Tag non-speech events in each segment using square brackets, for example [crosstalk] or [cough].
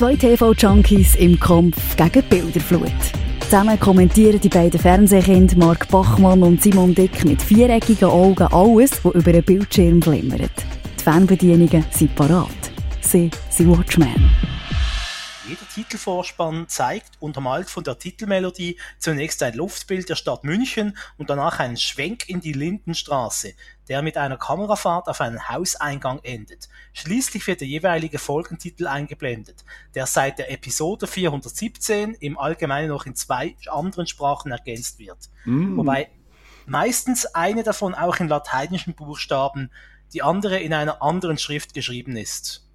Zwei TV-Junkies im Kampf gegen Bilderflut. Zusammen kommentieren die beiden Fernsehkinder Mark Bachmann und Simon Dick mit viereckigen Augen alles, was über den Bildschirm glimmert. Die Fernbedienungen sind parat. Sie sind Watchmen. Jeder Titelvorspann zeigt, untermalt von der Titelmelodie, zunächst ein Luftbild der Stadt München und danach einen Schwenk in die Lindenstraße, der mit einer Kamerafahrt auf einen Hauseingang endet. Schließlich wird der jeweilige Folgentitel eingeblendet, der seit der Episode 417 im Allgemeinen noch in zwei anderen Sprachen ergänzt wird. Mm. Wobei meistens eine davon auch in lateinischen Buchstaben, die andere in einer anderen Schrift geschrieben ist.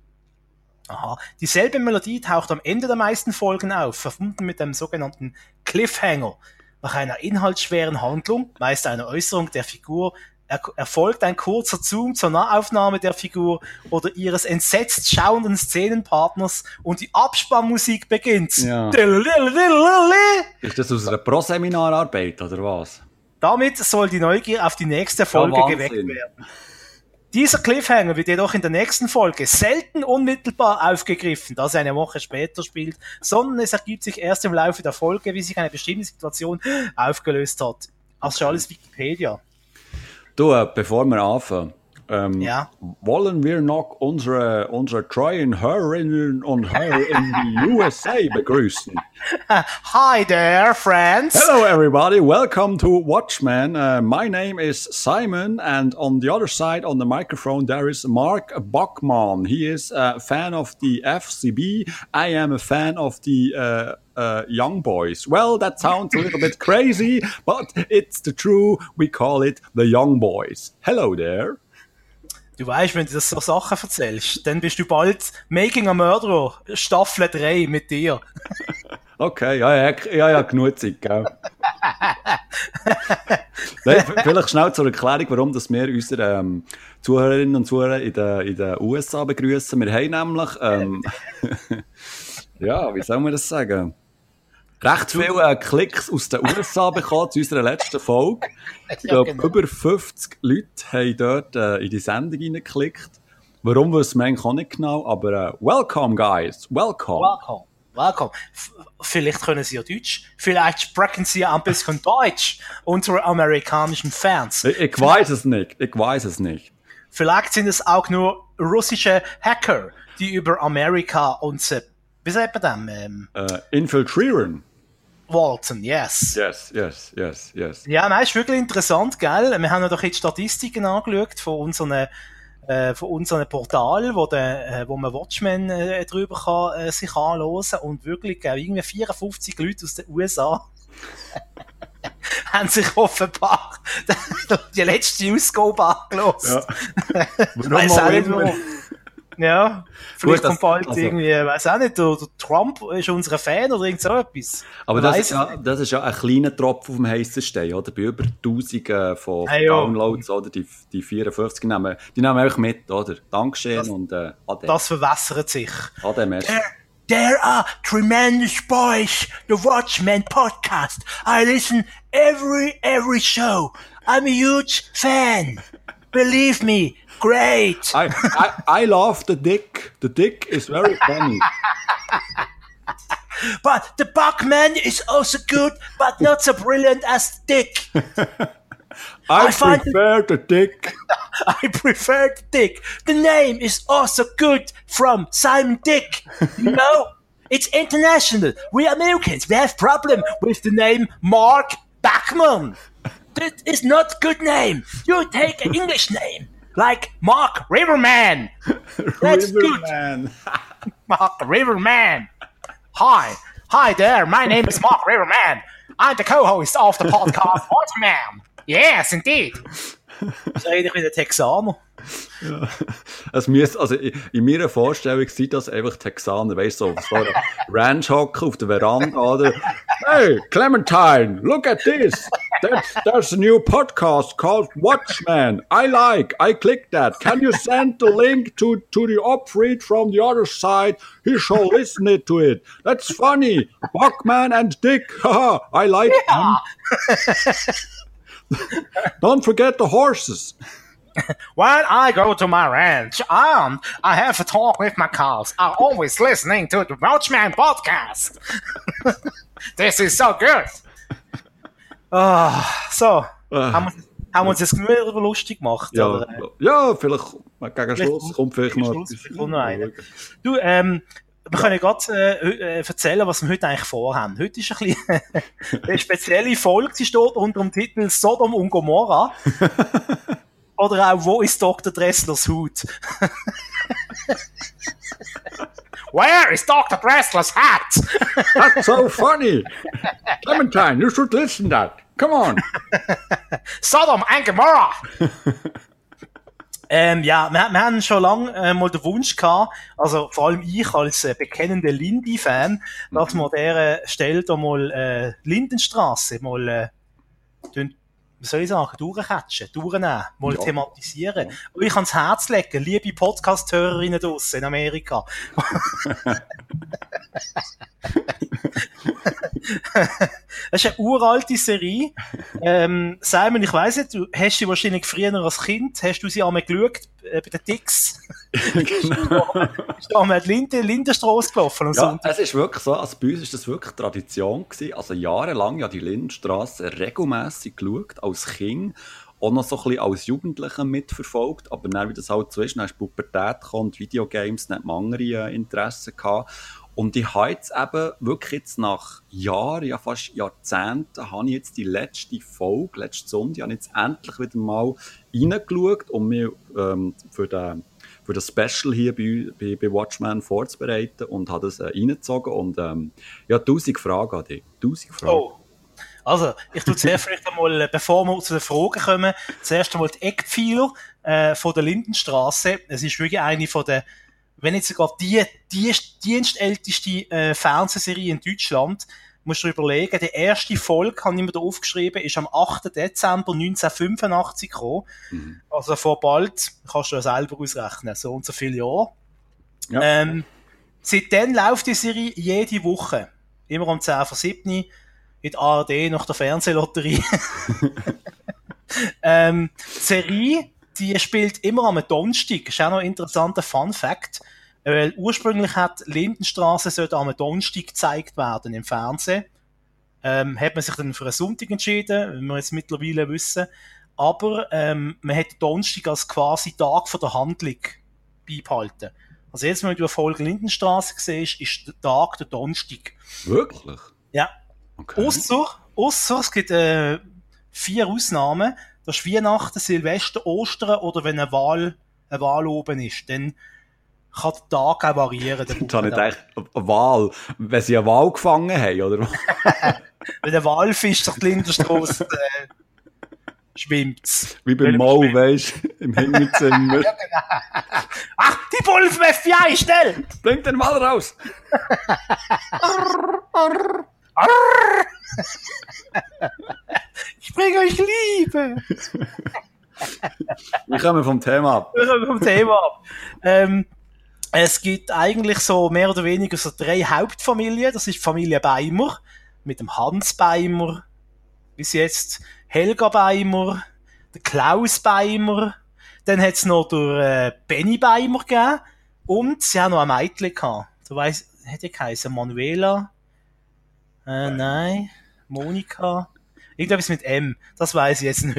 Aha. Dieselbe Melodie taucht am Ende der meisten Folgen auf, verbunden mit einem sogenannten Cliffhanger. Nach einer inhaltsschweren Handlung, meist einer Äußerung der Figur, er erfolgt ein kurzer Zoom zur Nahaufnahme der Figur oder ihres entsetzt schauenden Szenenpartners und die Abspannmusik beginnt. Ja. Ist das aus einer Pro-Seminararbeit oder was? Damit soll die Neugier auf die nächste Folge ja, geweckt werden. Dieser Cliffhanger wird jedoch in der nächsten Folge selten unmittelbar aufgegriffen, da es eine Woche später spielt, sondern es ergibt sich erst im Laufe der Folge, wie sich eine bestimmte Situation aufgelöst hat. Also alles Wikipedia. Du, äh, bevor wir anfangen, ähm, ja. Wollen wir noch unsere, unsere treuen Hörerinnen und Hörer in die [laughs] USA begrüßen? Hi there, friends. Hello, everybody. Welcome to Watchmen. Uh, my name is Simon, and on the other side on the microphone there is Mark Bachmann. He is a fan of the FCB. I am a fan of the uh, uh, young boys. Well, that sounds a little bit [laughs] crazy, but it's the true. We call it the young boys. Hello there. Du weißt, wenn du das so Sachen erzählst, dann bist du bald Making a Murderer, Staffel 3 mit dir. [laughs] Okay, ja, ja, ja, ja genug Zeit, gell? [laughs] Vielleicht schnell zur Erklärung, warum dass wir unsere ähm, Zuhörerinnen und Zuhörer in den, in den USA begrüßen. Wir haben nämlich, ähm, [laughs] ja, wie soll man das sagen? Recht viele äh, Klicks aus den USA [laughs] bekommen zu unserer letzten Folge. Ich glaube, genau. über 50 Leute haben dort äh, in die Sendung reingeklickt. Warum wissen wir eigentlich auch nicht genau, aber äh, welcome, guys. Welcome. Welcome. Welcome. F vielleicht können Sie ja Deutsch. Vielleicht sprechen Sie ja ein bisschen Deutsch, unsere amerikanischen Fans. Ich, ich weiß es nicht. Ich weiß es nicht. Vielleicht sind es auch nur russische Hacker, die über Amerika uns, wie sagt man das? Ähm, uh, infiltrieren. Walton, yes. Yes, yes, yes, yes. Ja, nein, ist wirklich interessant, gell? Wir haben ja doch jetzt Statistiken angeschaut von unseren, äh, von unseren Portalen, wo, der, äh, wo man Watchmen äh, drüber kann, äh, sich anhören und wirklich äh, irgendwie 54 Leute aus den USA [laughs] haben sich offenbar [laughs] die letzte Ausgabe angelost. Ja. [laughs] Warum Weiss auch nicht warum. Ja, vielleicht Gut, kommt bald also, irgendwie, weiß auch nicht, der, der, Trump ist unser Fan oder irgend so etwas. Aber das ist, ja, das ist ja ein kleiner Tropfen auf dem heißen Stein, oder? Bei über Tausenden von hey, Downloads, oder? Die, die 54 nehmen, die nehmen einfach mit, oder? Dankeschön das, und äh, Ade. Das verwässert sich. Ade. There, there are tremendous boys, the Watchmen podcast. I listen every, every show. I'm a huge fan. Believe me, great. I, I, I love the dick. The dick is very funny. but the Buckman is also good, but not so brilliant as Dick. [laughs] I, I prefer the dick. [laughs] I prefer the dick. The name is also good from Simon Dick. You know, it's international. We Americans, we have problem with the name Mark Backman. That is not good name. You take an English name like Mark Riverman. [laughs] That's Riverman. good. [laughs] Mark Riverman. Hi. Hi there. My name is Mark Riverman. I'm the co-host of the podcast [laughs] Waterman. Yes, indeed. Das rede ich wie der Texaner. Ja. Es müsste, also in meiner Vorstellung sind das einfach Texaner, weißt du, so, so ein Ranch hocken auf der Veranda, oder? Hey, Clementine, look at this. That's, there's a new podcast called Watchman. I like, I click that. Can you send the link to, to the opfreed from the other side? He shall listen it to it. That's funny. Buckman and Dick, haha, I like yeah. them. Don't forget the horses. [laughs] When I go to my ranch and I have a talk with my cows, I'm always listening to the Watchman podcast. [laughs] This is so good. Ah, so, Ah. haben, wir, haben wir uns jetzt genug lustig gemacht? Ja, Oder? ja, vielleicht gegen Schluss kommt vielleicht gegen noch Schluss etwas. kommt noch einer. Du, ähm, wir können gerade äh, hö- äh, erzählen, was wir heute eigentlich vorhaben. Heute ist ein bisschen [laughs] eine spezielle Folge, sie steht unter dem Titel Sodom und Gomorra. Oder auch, wo ist Dr. Dresslers Hut? [laughs] Where is Dr. Dresslers hat? That's so funny. Clementine, you should listen that. Come on. Sodom and Gomorra! [laughs] ähm, ja, wir, wir haben schon lange äh, mal den Wunsch gehabt, also vor allem ich als äh, bekennender Lindy-Fan, dass wir an dieser Stelle da mal äh, Lindenstraße mal, äh, wie soll ich sagen, durchkatschen, durchnehmen, mal Ja. thematisieren. Und ich ans Herz legen, liebe Podcast-Hörerinnen draussen in Amerika. [laughs] [laughs] Das ist eine uralte Serie. Ähm, Simon, ich weiss nicht, du hast sie wahrscheinlich früher als Kind, hast du sie einmal geschaut, äh, bei den Dicks? [laughs] genau. Ist da einmal die Linde, Lindenstrasse gelaufen und Ja, so. es ist wirklich so, also bei uns ist das wirklich Tradition gewesen. Also jahrelang ja die Lindenstraße regelmässig geschaut, als Kind. Auch noch so ein bisschen als Jugendlicher mitverfolgt. Aber dann, wie das halt so ist, dann ist Pubertät gekommen, Videogames, dann hat man andere äh, Interessen gehabt. Und ich habe jetzt eben wirklich jetzt nach Jahren, ja fast Jahrzehnten, habe ich jetzt die letzte Folge, letzte Sonntag, habe jetzt endlich wieder mal reingeschaut, um mich ähm, für den für das Special hier bei, bei, bei Watchmen vorzubereiten und habe das äh, reingezogen und ähm, ja, tausend Fragen an dich. Tausend Fragen. Oh. Also, ich tue zuerst vielleicht einmal, äh, bevor wir zu den Fragen kommen, zuerst einmal die Eckpfeiler äh, von der Lindenstraße. Es ist wirklich eine von der, wenn nicht sogar die, die dienstälteste äh, Fernsehserie in Deutschland. Musst du dir überlegen, die erste Folge, habe ich mir da aufgeschrieben, ist am 8. Dezember 1985 gekommen. Mhm. Also vor bald, kannst du ja selber ausrechnen, so und so viele Jahre. Ja. Ähm, seitdem läuft die Serie jede Woche. Immer um 10 vor 7 in der ARD nach der Fernsehlotterie. [laughs] [laughs] ähm, die Serie, die spielt immer am Donnerstag. Ist auch noch ein interessanter Fun Fact. Weil ursprünglich hat Lindenstraße sollte am Donnerstag gezeigt werden im Fernsehen. Ähm, hat man sich dann für einen Sonntag entschieden, wie wir jetzt mittlerweile wissen. Aber ähm, man hat Donnerstag als quasi Tag von der Handlung beibehalten. Also jetzt, wenn du eine Folge Lindenstraße siehst, ist der Tag der Donnerstag. Wirklich? Ja. Okay. Ausser, ausser, es gibt äh, vier Ausnahmen. Das ist Weihnachten, Silvester, Ostern oder wenn eine Wahl, eine Wahl oben ist. Dann kann der Tag auch variieren. habe ich Wochentag. gedacht, eine Wahl. Wenn sie eine Wahl gefangen haben, oder? [laughs] Wenn der Walfisch durch die Lindenstraße äh, schwimmt. Wie beim Mo, weißt du, im Hinterzimmer. [laughs] Ach, die vom FBI, schnell! Bring den mal raus! [laughs] Ich bringe euch Liebe! Wir kommen vom Thema ab. Wir kommen vom Thema ab. Ähm, es gibt eigentlich so mehr oder weniger so drei Hauptfamilien. Das ist die Familie Beimer mit dem Hans Beimer, bis jetzt Helga Beimer, der Klaus Beimer, dann hat es noch der äh, Benny Beimer gegeben und sie haben noch ein Mädchen gehabt. Du weißt, hätte geheißen Manuela? Äh, nein, Monika. Irgendetwas mit M, das weiß ich jetzt nicht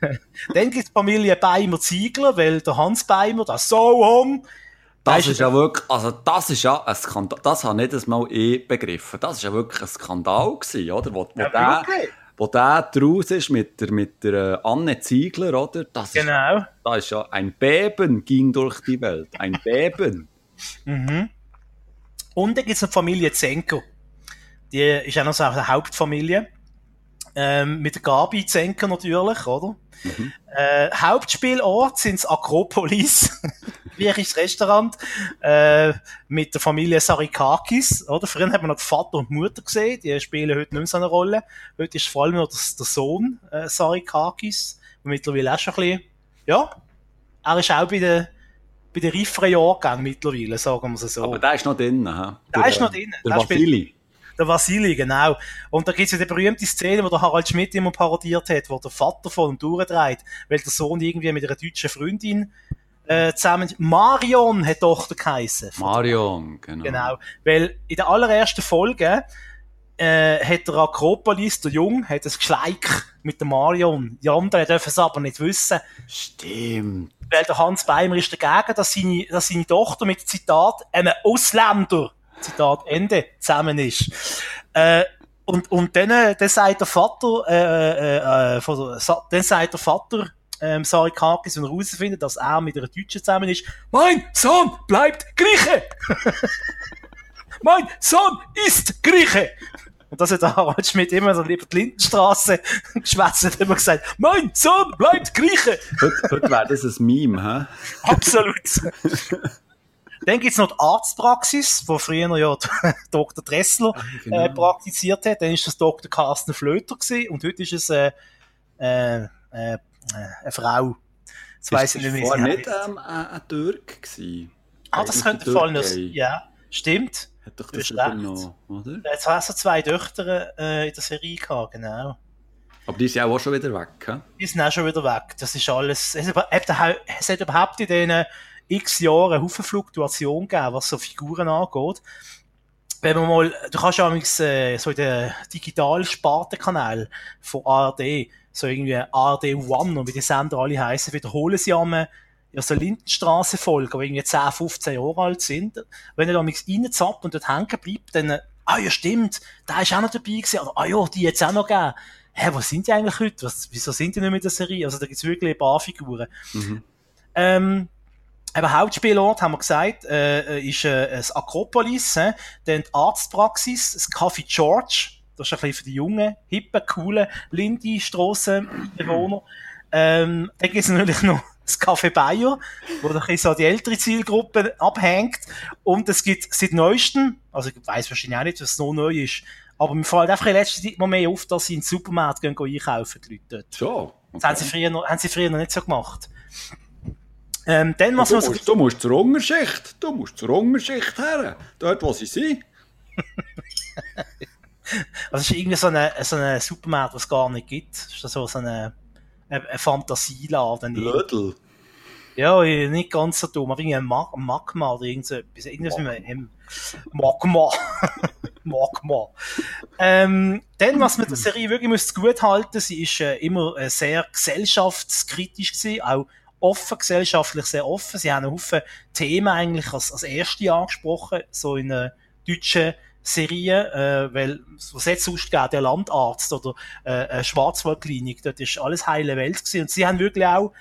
mehr. [laughs] Dann gibt es die Familie Beimer Ziegler, weil der Hans Beimer, der Sohn, Das Weisst du- ist ja wirklich, also das ist ja ein Skandal, das habe nicht einmal ich begriffen. Das ist ja wirklich ein Skandal gewesen, oder? Wo, wo, Ja, der, wirklich? wo der draus ist mit der, mit der äh, Anne Ziegler, oder? Das ist, Genau. da ist ja ein Beben ging durch die Welt. Ein Beben. [laughs] Mhm. Und dann gibt es die Familie Zenker. Die ist auch noch so eine Hauptfamilie. Ähm, mit der Gabi Zenker natürlich, oder? Äh, Hauptspielort sind Akropolis, [laughs] griechisches Restaurant, äh, mit der Familie Sarikakis, oder? Früher hat man noch Vater und Mutter gesehen, die spielen heute nicht mehr so eine Rolle. Heute ist vor allem noch das, der Sohn äh, Sarikakis, der mittlerweile auch schon ein bisschen, ja, er ist auch bei den, bei den reiferen Jahrgängen mittlerweile, sagen wir es so. Aber der ist noch drin, hä? Der ist noch drin. Der Der spielt- Vasili. Der Vasili, genau. Und da gibt's ja die berühmte Szene, wo der Harald Schmidt immer parodiert hat, wo der Vater von ihm durchdreht, weil der Sohn irgendwie mit einer deutschen Freundin äh, zusammen. Marion hat Tochter geheissen. Marion, genau. Genau. Weil in der allerersten Folge äh, hat der Akropolis, der Jung, hat ein Geschleik mit der Marion. Die anderen dürfen es aber nicht wissen. Stimmt. Weil der Hans Beimer ist dagegen, dass seine, dass seine Tochter mit Zitat einem Ausländer, Zitat Ende, zusammen ist. Äh, und, und dann, äh, dann sagt der Vater, äh, äh, äh, von, dann sagt der Vater, ähm, Sarikakis, wenn er herausfindet, dass er mit einer Deutschen zusammen ist, mein Sohn bleibt Grieche! [laughs] mein Sohn ist Grieche! Und das hat der Harald Schmidt immer so lieber die Lindenstraße [laughs] geschwätzt und immer gesagt, mein Sohn bleibt Grieche! Heute, heute wäre das ein Meme, hä? Absolut! [laughs] Dann gibt's noch die Arztpraxis, wo früher ja [laughs] Dr. Dressler genau. äh, praktiziert hat. Dann ist das Dr. Carsten Flöter gewesen und heute ist es äh, äh, äh, eine Frau. Jetzt weiss ich nicht, wie war nicht ähm, ein, Türk gewesen. Ah, das Eigentlich könnte fallen. Ja, stimmt. Hat doch das übernommen, oder? Jetzt hast du zwei Töchter äh, in der Serie gehabt, genau. Aber die ja auch schon wieder weg, hä? Die sind auch schon wieder weg. Das ist alles. Es hat, überhaupt- es hat überhaupt in diesen x Jahren eine Haufen Fluktuation gegeben, was so Figuren angeht. Wenn man mal, du kannst ja manchmal, äh, so in den Digital-Spartenkanal von ARD, so irgendwie ARD One und wie die Sender alle heißen, wiederholen sie einmal ja, so Lindenstraße-Folgen, die irgendwie 10, 15 Jahre alt sind. Wenn er da nichts reinzappt und dort hängen bleibt, dann, ah ja, stimmt, da ist auch noch dabei gewesen, oder, ah ja, die jetzt auch noch gegeben. Hä, was sind die eigentlich heute? Was, wieso sind die nicht mehr in der Serie? Also da gibt's wirklich ein paar Figuren. Mhm. Ähm, eben Hauptspielort, haben wir gesagt, äh, äh, ist äh, das Akropolis, äh, dann die Arztpraxis, das Café George, das ist ein bisschen für die jungen, hippen, coolen Lindy-Strassenbewohner. Ähm, dann gibt es natürlich noch das Café Bayer, wo ein bisschen so die ältere Zielgruppe abhängt. Und es gibt seit neuestem, also ich weiss wahrscheinlich auch nicht, was noch neu ist, aber mir fällt einfach in letzter Zeit mal mehr auf, dass sie in den Supermarkt gehen, gehen einkaufen, die Leute dort. Schon. Das haben sie früher noch, haben sie früher noch nicht so gemacht. Ähm, dann, was Du man so, musst, du musst zur Unterschicht. Du musst zur Unterschicht her. Dort, wo sie sind. [laughs] also es ist irgendwie so eine, so eine Supermarkt, was es gar nicht gibt. Das ist so, so eine, ein, ein Fantasieladen. Blödel. Ja, nicht ganz so dumm, aber irgendwie ein Mag Magma oder irgend so etwas. Irgendwas mit einem Magma. Magma. [laughs] Ähm, dann, was mit der Serie wirklich muss gut halten, sie ist äh, immer äh, sehr gesellschaftskritisch gewesen, auch offen, gesellschaftlich sehr offen. Sie haben einen Haufen Themen eigentlich als, als erste angesprochen, so in einer deutschen Serie, äh, weil was jetzt sonst geht, der Landarzt oder äh, eine Schwarzwaldklinik, dort ist alles heile Welt gewesen. Und sie haben wirklich auch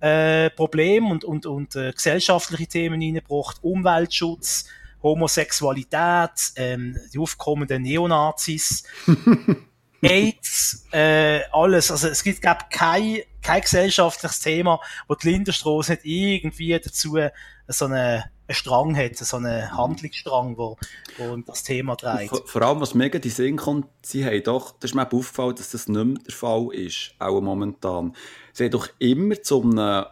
äh, Probleme und, und, und äh, gesellschaftliche Themen reingebracht, Umweltschutz, Homosexualität, ähm, die aufkommenden Neonazis, [laughs] AIDS, äh, alles. Also es gibt, glaube kein, kein gesellschaftliches Thema, wo die Lindenstraße nicht irgendwie dazu so eine, einen Strang hat, so einen Handlungsstrang, wo, wo das Thema dreht. Vor, vor allem, was mega den Sinn kommt, sie haben doch, das ist mir aufgefallen, dass das nicht mehr der Fall ist, auch momentan. Sie haben doch immer zu einem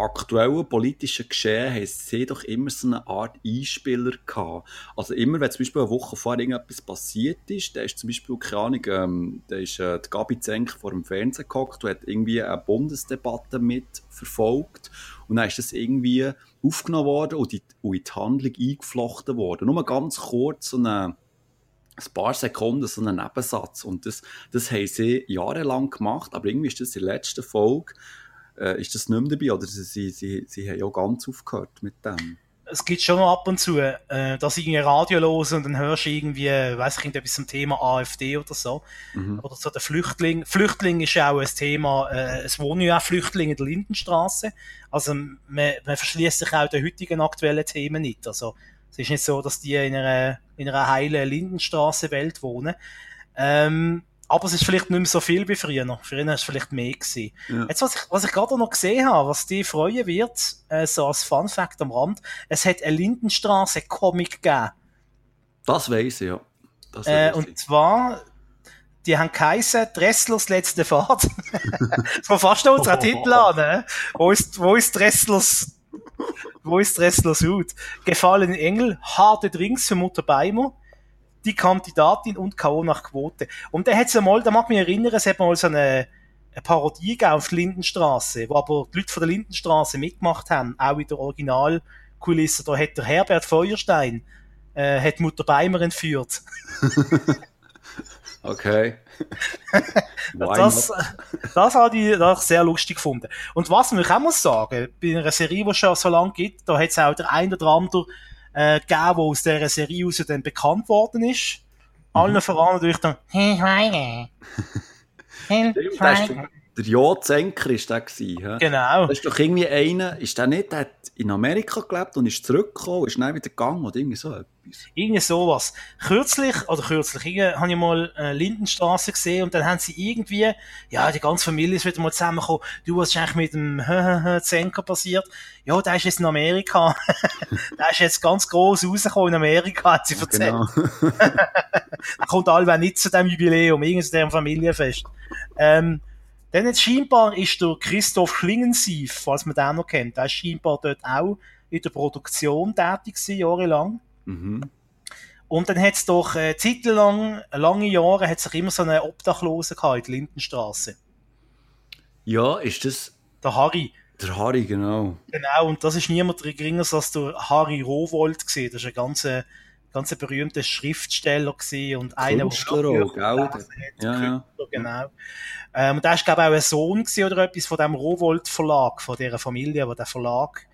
aktuellen politischen Geschehen, haben sie doch immer so eine Art Einspieler gehabt. Also immer, wenn zum Beispiel eine Woche vorher irgendetwas passiert ist, da ist zum Beispiel, keine Ahnung, ähm, da ist äh, die Gabi Zenk vor dem Fernsehen gehockt und hat irgendwie eine Bundesdebatte mitverfolgt und dann ist das irgendwie aufgenommen worden und, die, und in die Handlung eingeflochten worden. Nur ganz kurz so eine ein paar Sekunden so einen Nebensatz. Und das, das haben sie jahrelang gemacht, aber irgendwie ist das in der letzten Folge, äh, ist das nicht mehr dabei, oder sie, sie, sie haben ja ganz aufgehört mit dem. es gibt schon ab und zu, äh, dass ich irgendwie Radio höre und dann hörst du irgendwie, weiss ich, irgendetwas zum Thema AfD oder so. Mhm. Oder so der Flüchtling. Flüchtling ist ja auch ein Thema, äh, es wohnen ja auch Flüchtlinge in der Lindenstraße. Also, man, man verschließt sich auch den heutigen aktuellen Themen nicht. Also, es ist nicht so, dass die in einer, in einer heilen Lindenstraße-Welt wohnen. Ähm, aber es ist vielleicht nicht mehr so viel wie früher. Früher war es vielleicht mehr gewesen. Ja. Jetzt, was ich, was ich gerade noch gesehen habe, was die freuen wird, äh, so als Fun Fact am Rand, es hat einen Lindenstraße-Comic gegeben. Das weiss ich, ja. Das Äh, und ich. zwar, die haben geheissen, Dresslers letzte Fahrt. [laughs] das war fast noch unser Titel an, ne? Wo ist, wo ist Dresslers, wo ist Dresslers Hut? Gefallene Engel, harte Drinks für Mutter Beimer, die Kandidatin und K.O. nach Quote. Und da hat's mal, da mag mich erinnern, es hat mal so eine, eine Parodie gegeben auf die Lindenstraße, wo aber die Leute von der Lindenstraße mitgemacht haben, auch in der Originalkulisse. Da hat der Herbert Feuerstein, äh, hat Mutter Beimer entführt. [laughs] Okay. [laughs] das, das habe ich das sehr lustig gefunden. Und was man auch muss sagen, bei einer Serie, die es schon so lange gibt, da hat es auch der ein oder andere äh, gegeben, der aus dieser Serie aus dann bekannt worden ist. Mhm. Allen voran natürlich dann, hey, Schweige. Hey, Schweige. Der Jodsenker war der. Gewesen, genau. Das ist doch irgendwie einer, ist der nicht, der hat in Amerika gelebt und ist zurückgekommen, ist dann wieder gegangen oder irgendwie so etwas. Irgendwie sowas. Kürzlich, oder kürzlich, irgendwie, habe ich mal äh, Lindenstraße gesehen und dann haben sie irgendwie, ja, die ganze Familie ist wieder mal zusammengekommen. Du, was ist eigentlich mit dem [laughs] Zenker passiert? Ja, der ist jetzt in Amerika. [laughs] der ist jetzt ganz groß rausgekommen in Amerika, hat sie erzählt. Genau. [laughs] da kommt allweil nicht zu dem Jubiläum, irgendwie zu dem Familienfest. Ähm, dann jetzt scheinbar ist der Christoph Schlingensief, falls man den noch kennt, der ist scheinbar dort auch in der Produktion tätig gewesen, jahrelang. Mhm. Und dann hat es doch äh, zeitlang, lange Jahre, hat sich immer so eine Obdachlose gehabt in der Lindenstraße. Ja, ist das... Der Harry. Der Harry, genau. Genau, und das ist niemand geringer als der Harry Rowold gewesen. Das ist ein ganzer ganz berühmter Schriftsteller gewesen und einer, Künstler der auch, gell? Ja, ja. genau. Ähm, und da ist, glaube ich, auch ein Sohn oder etwas von dem Rowold Verlag, von dieser Familie, wo der Verlag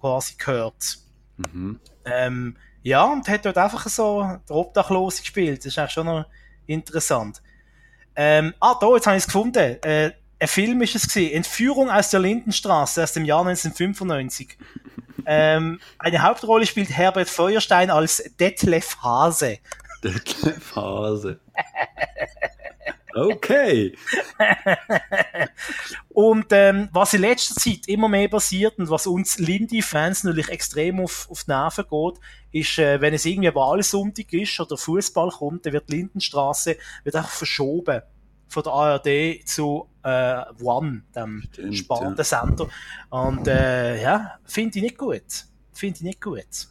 quasi gehört. Mhm. Ähm, ja, und hat dort einfach so der Obdachlose gespielt. Das ist eigentlich schon noch interessant. Ähm, ah, da, jetzt habe ich es gefunden. Äh, ein Film ist es gewesen. Entführung aus der Lindenstraße aus dem Jahr 1995. [laughs] ähm, eine Hauptrolle spielt Herbert Feuerstein als Detlef Hase. Detlef Hase. [laughs] Okay. [laughs] und ähm, was in letzter Zeit immer mehr passiert und was uns Lindy-Fans natürlich extrem auf, auf die Nerven geht, ist, äh, wenn es irgendwie Wahlsonntag ist oder Fußball kommt, dann wird Lindenstraße wird einfach verschoben von der ARD zu äh, One, dem spannenden ja. Und äh, ja, finde ich nicht gut. Finde ich nicht gut.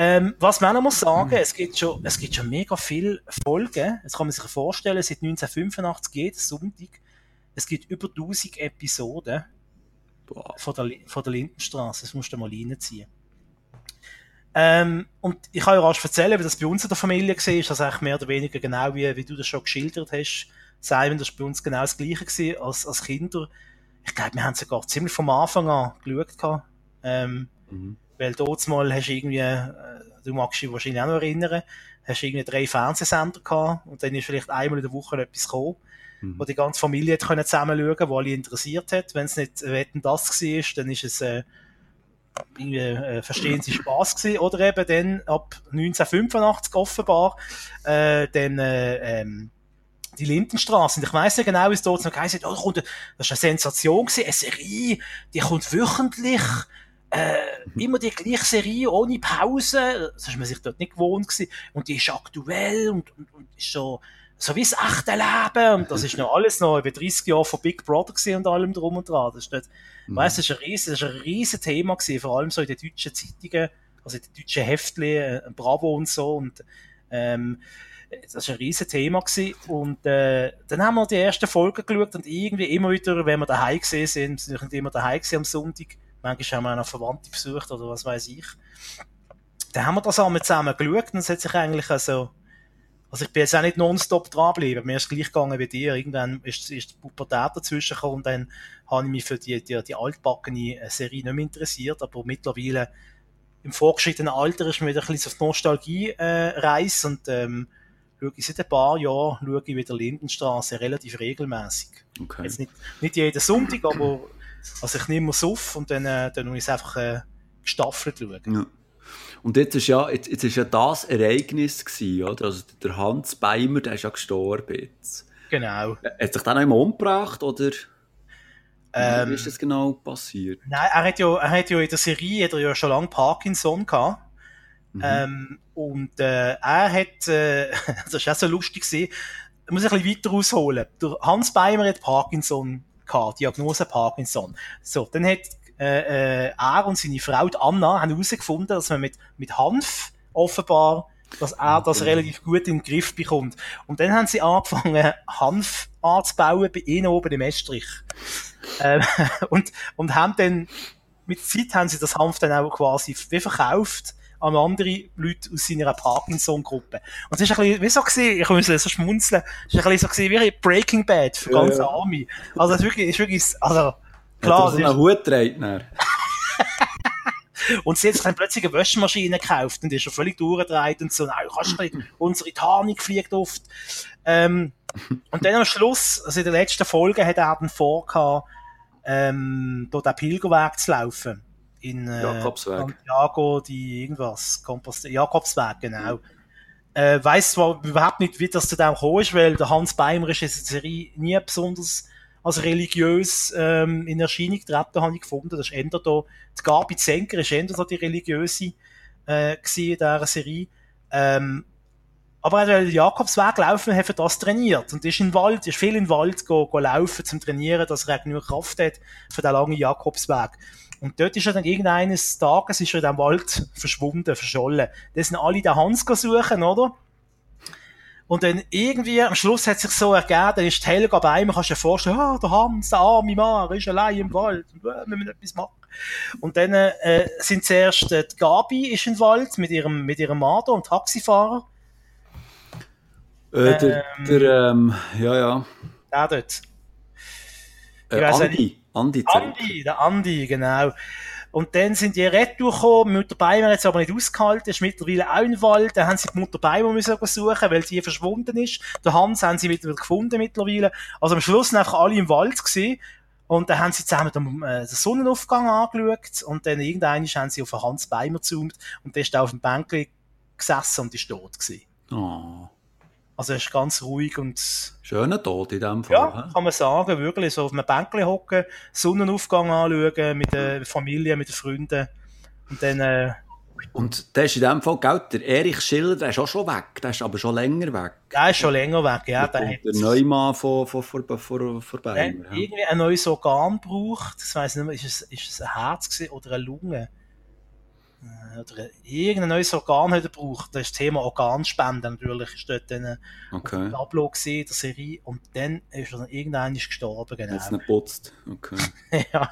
Ähm, was man noch muss sagen, es gibt schon, es gibt schon mega viele Folgen. Das kann man sich vorstellen, seit 1985 jeden Sonntag. Es gibt über 1000 Episoden von der, von der Lindenstraße. Das musst du mal reinziehen. Ähm, und ich kann ja rasch erzählen, wie das bei uns in der Familie war. Das ist eigentlich mehr oder weniger genau wie, wie du das schon geschildert hast. Simon, das war bei uns genau das Gleiche gewesen als, als Kinder. Ich glaube, wir haben sogar ziemlich vom Anfang an geschaut. Ähm, mhm. Weil dort mal hast du irgendwie, äh, du magst dich wahrscheinlich auch noch erinnern, hast du irgendwie drei Fernsehsender gehabt und dann ist vielleicht einmal in der Woche etwas gekommen, mhm. wo die ganze Familie können zusammen schauen, wo alle interessiert hat. Wenn es nicht äh, Wetten das war, dann ist es äh, irgendwie äh, verstehen Sie Spaß gewesen. Oder eben dann ab 1985 offenbar, äh, dann äh, ähm, die Lindenstraße. Und ich weiss ja genau, wie es dort noch geheißen hat, oh, da kommt, das ist eine Sensation gewesen, eine Serie, die kommt wöchentlich, äh, immer die gleiche Serie, ohne Pause. Das ist man sich dort nicht gewohnt gewesen. Und die ist aktuell und, und, und ist so, so wie das echte Leben. Und das ist noch alles noch über 30 Jahre von Big Brother gewesen und allem drum und dran. Das ist nicht, mhm. weißt, das ist ein riesen, das ist ein riesen Thema gewesen, vor allem so in den deutschen Zeitungen, also in den deutschen Heftchen, äh, Bravo und so. Und, ähm, das war ein riesen Thema gewesen. Und äh, dann haben wir die ersten Folgen geschaut und irgendwie immer wieder, wenn wir daheim gesehen sind, sind wir nicht immer daheim gesehen am Sonntag, manchmal haben wir auch noch Verwandte besucht oder was weiß ich. Dann haben wir das einmal zusammen geschaut und es hat sich eigentlich also, also ich bin jetzt auch nicht nonstop dranbleiben, mir ist gleich gegangen wie dir. Irgendwann ist, ist die Pubertät dazwischen gekommen und dann habe ich mich für die, die, die altbackene Serie nicht mehr interessiert, aber mittlerweile im vorgeschrittenen Alter ist mir wieder ein bisschen auf Nostalgie-Reise äh, und ähm, schaue ich seit ein paar Jahren schaue ich wieder Lindenstraße relativ regelmäßig. Okay. Jetzt nicht, nicht jeden Sonntag, aber also ich nehme es auf und dann, äh, dann muss ich es einfach äh, gestaffelt schauen. Ja. Und jetzt ist ja, jetzt, jetzt ist ja das Ereignis gewesen, oder? Also der Hans Beimer, der ist ja gestorben jetzt. Genau. Äh, hat sich dann einmal umgebracht, oder? Ähm, Wie ist das genau passiert? Nein, er hat ja, er hat ja in der Serie hat er ja schon lange Parkinson gehabt. Mhm. Ähm, und äh, er hat, äh, [laughs] das ist auch so lustig muss ich ein bisschen weiter ausholen. Der Hans Beimer hat Parkinson gehabt, Diagnose Parkinson. So, dann hat äh, äh, er und seine Frau die Anna haben herausgefunden, dass man mit, mit Hanf offenbar dass er das relativ gut in den Griff bekommt. Und dann haben sie angefangen, Hanf anzubauen bei ihnen oben im Estrich. Ähm, [laughs] und, und haben dann, mit der Zeit haben sie das Hanf dann auch quasi wie verkauft an andere Leute aus seiner Parkinson-Gruppe. Und es ist ein bisschen, wie so gesehen, ich muss so schmunzeln, es ist ein bisschen so gesehen wie Breaking Bad für Ja, ganze ja. Army. Also es ist wirklich, es ist wirklich, also, Klar, es einen ist, Hut trägt er. [laughs] und sie hat sich dann plötzlich eine Wäschmaschine gekauft und ist schon völlig durchgedreht und so, nein, kannst du nicht, unsere Tarnung fliegt oft. Ähm, und dann am Schluss, also in der letzten Folge, hat er dann vorgehabt, ähm, dort den Pilgerweg zu laufen. In, äh, Jakobsweg. Santiago, die irgendwas, Kompost Jakobsweg, genau. Äh, weiss zwar überhaupt nicht, wie das zu dem gekommen ist, weil der Hans Beimer ist in der Serie nie besonders als religiös ähm, in Erscheinung getreten, habe ich gefunden. Das ist eher da, die Gabi Zenker ist da die religiöse äh, in dieser Serie. Ähm, aber er hat den Jakobsweg laufen, hat für das trainiert. Und ist in Wald, ist viel in den Wald go, go laufen zum Trainieren, dass er genug Kraft hat für den langen Jakobsweg. Und dort ist er dann irgendeines Tages ist er in diesem Wald verschwunden, verschollen. Da sind alle den Hans suchen, oder? Und dann irgendwie, am Schluss hat sich so ergeben, dann ist die Helga bei ihm, kannst du dir vorstellen, ah, der Hans, der arme Mann, ist allein im Wald, äh, wir müssen etwas machen. Und dann äh, sind zuerst äh, die Gabi ist im Wald mit ihrem, mit ihrem Mann da, und Taxifahrer, Äh, der, Ähm. der, ähm, ja, ja. der dort. Äh, Ich weiss Andi. Andi. Andi, der Andi, genau. Und dann sind die retour gekommen, Mutter Beimer hat es aber nicht ausgehalten, ist mittlerweile auch im Wald, dann haben sie die Mutter Beimer müssen suchen, weil die verschwunden ist. Der Hans haben sie mittlerweile gefunden mittlerweile. Also am Schluss sind einfach alle im Wald gewesen. Und dann haben sie zusammen den, äh, den Sonnenaufgang angeschaut und dann irgendwann haben sie auf den Hans Beimer gezoomt und der ist da auf dem Bänkchen gesessen und ist tot gewesen. Oh, Also er ist ganz ruhig und schöner Tod in dem Fall. ja, kann man sagen, wirklich so auf einem Bänkchen hocken, Sonnenaufgang anschauen, mit der Familie, mit den Freunden und dann, äh, Und der ist in dem Fall, gell, der Erich Schiller, der ist auch schon weg. Der ist aber schon länger weg. der ist schon länger weg, ja, der hat der Neumann von, von, von, von, von, von der hat irgendwie ein neues Organ weiss ich nicht mehr, ist es, ist es ein Herz oder eine Lunge? Äh, Oder ein- irgendein neues Organ hat er gebraucht. Das ist das Thema Organspende natürlich, ist dort dann ein Okay. Tableau gesehen, der Serie, und dann ist er dann irgendwann gestorben, genau. Jetzt nicht putzt. Okay. [laughs] ja.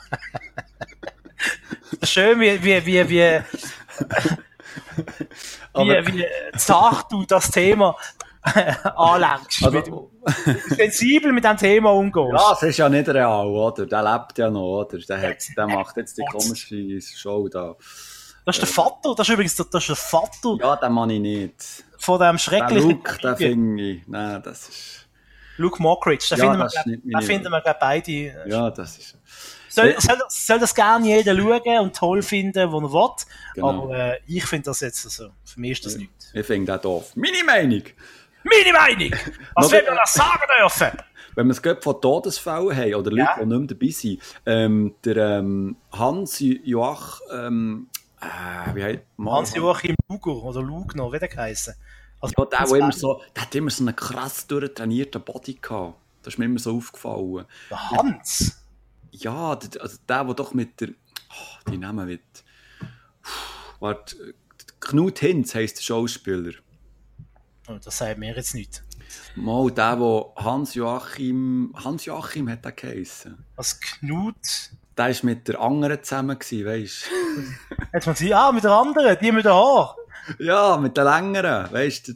Schön, wie, wie, wie, wie, [laughs] Aber- wie, wie zart du das Thema [laughs] anlenkst. Also- sensibel mit dem Thema umgehst. Ja, es ist ja nicht real, oder? Der lebt ja noch, oder? Der, hat, der macht jetzt die komische Show da. Das ist der Vater, das ist übrigens der, das ist der Vater Ja, den mag ich nicht. von dem schrecklichen Luke, den finde ich. Nein, das ist. Luke Mockridge. Den Ja, finden wir, das glaub- nicht den meine- finden wir glaub, beide. Ja, das ist. Soll, soll, soll das gerne jeder schauen und toll finden, wo er will. Genau. Aber äh, ich finde das jetzt so. Für mich ist das nichts. Ich finde den doof. Meine Meinung! Meine Meinung! [laughs] Was will man das sagen dürfen? [laughs] Wenn wir es gerade von Todesfällen haben, oder Leute, Ja. die nicht mehr dabei sind, ähm, der ähm, Hans Joach, ähm, äh, wie heißt Hans-Joachim Luger oder Lugner, wie der geheißen. Also, Ja, der, der, immer so, der hat immer so einen krass durchtrainierten Body gehabt. Das ist mir immer so aufgefallen. Der Hans? Ja, der, also der, der doch mit der. Oh, die Namen mit. Warte, Knut Hinz heisst der Schauspieler. Oh, das sagt mir jetzt nicht. Mal der, der Hans-Joachim. Hans-Joachim hat der geheissen. Als Knut. Der war mit der anderen zusammen, gewesen, weisst Hat man gesagt, ah, mit der anderen, die mit Haar. du? Ja, mit der längeren, weisst du?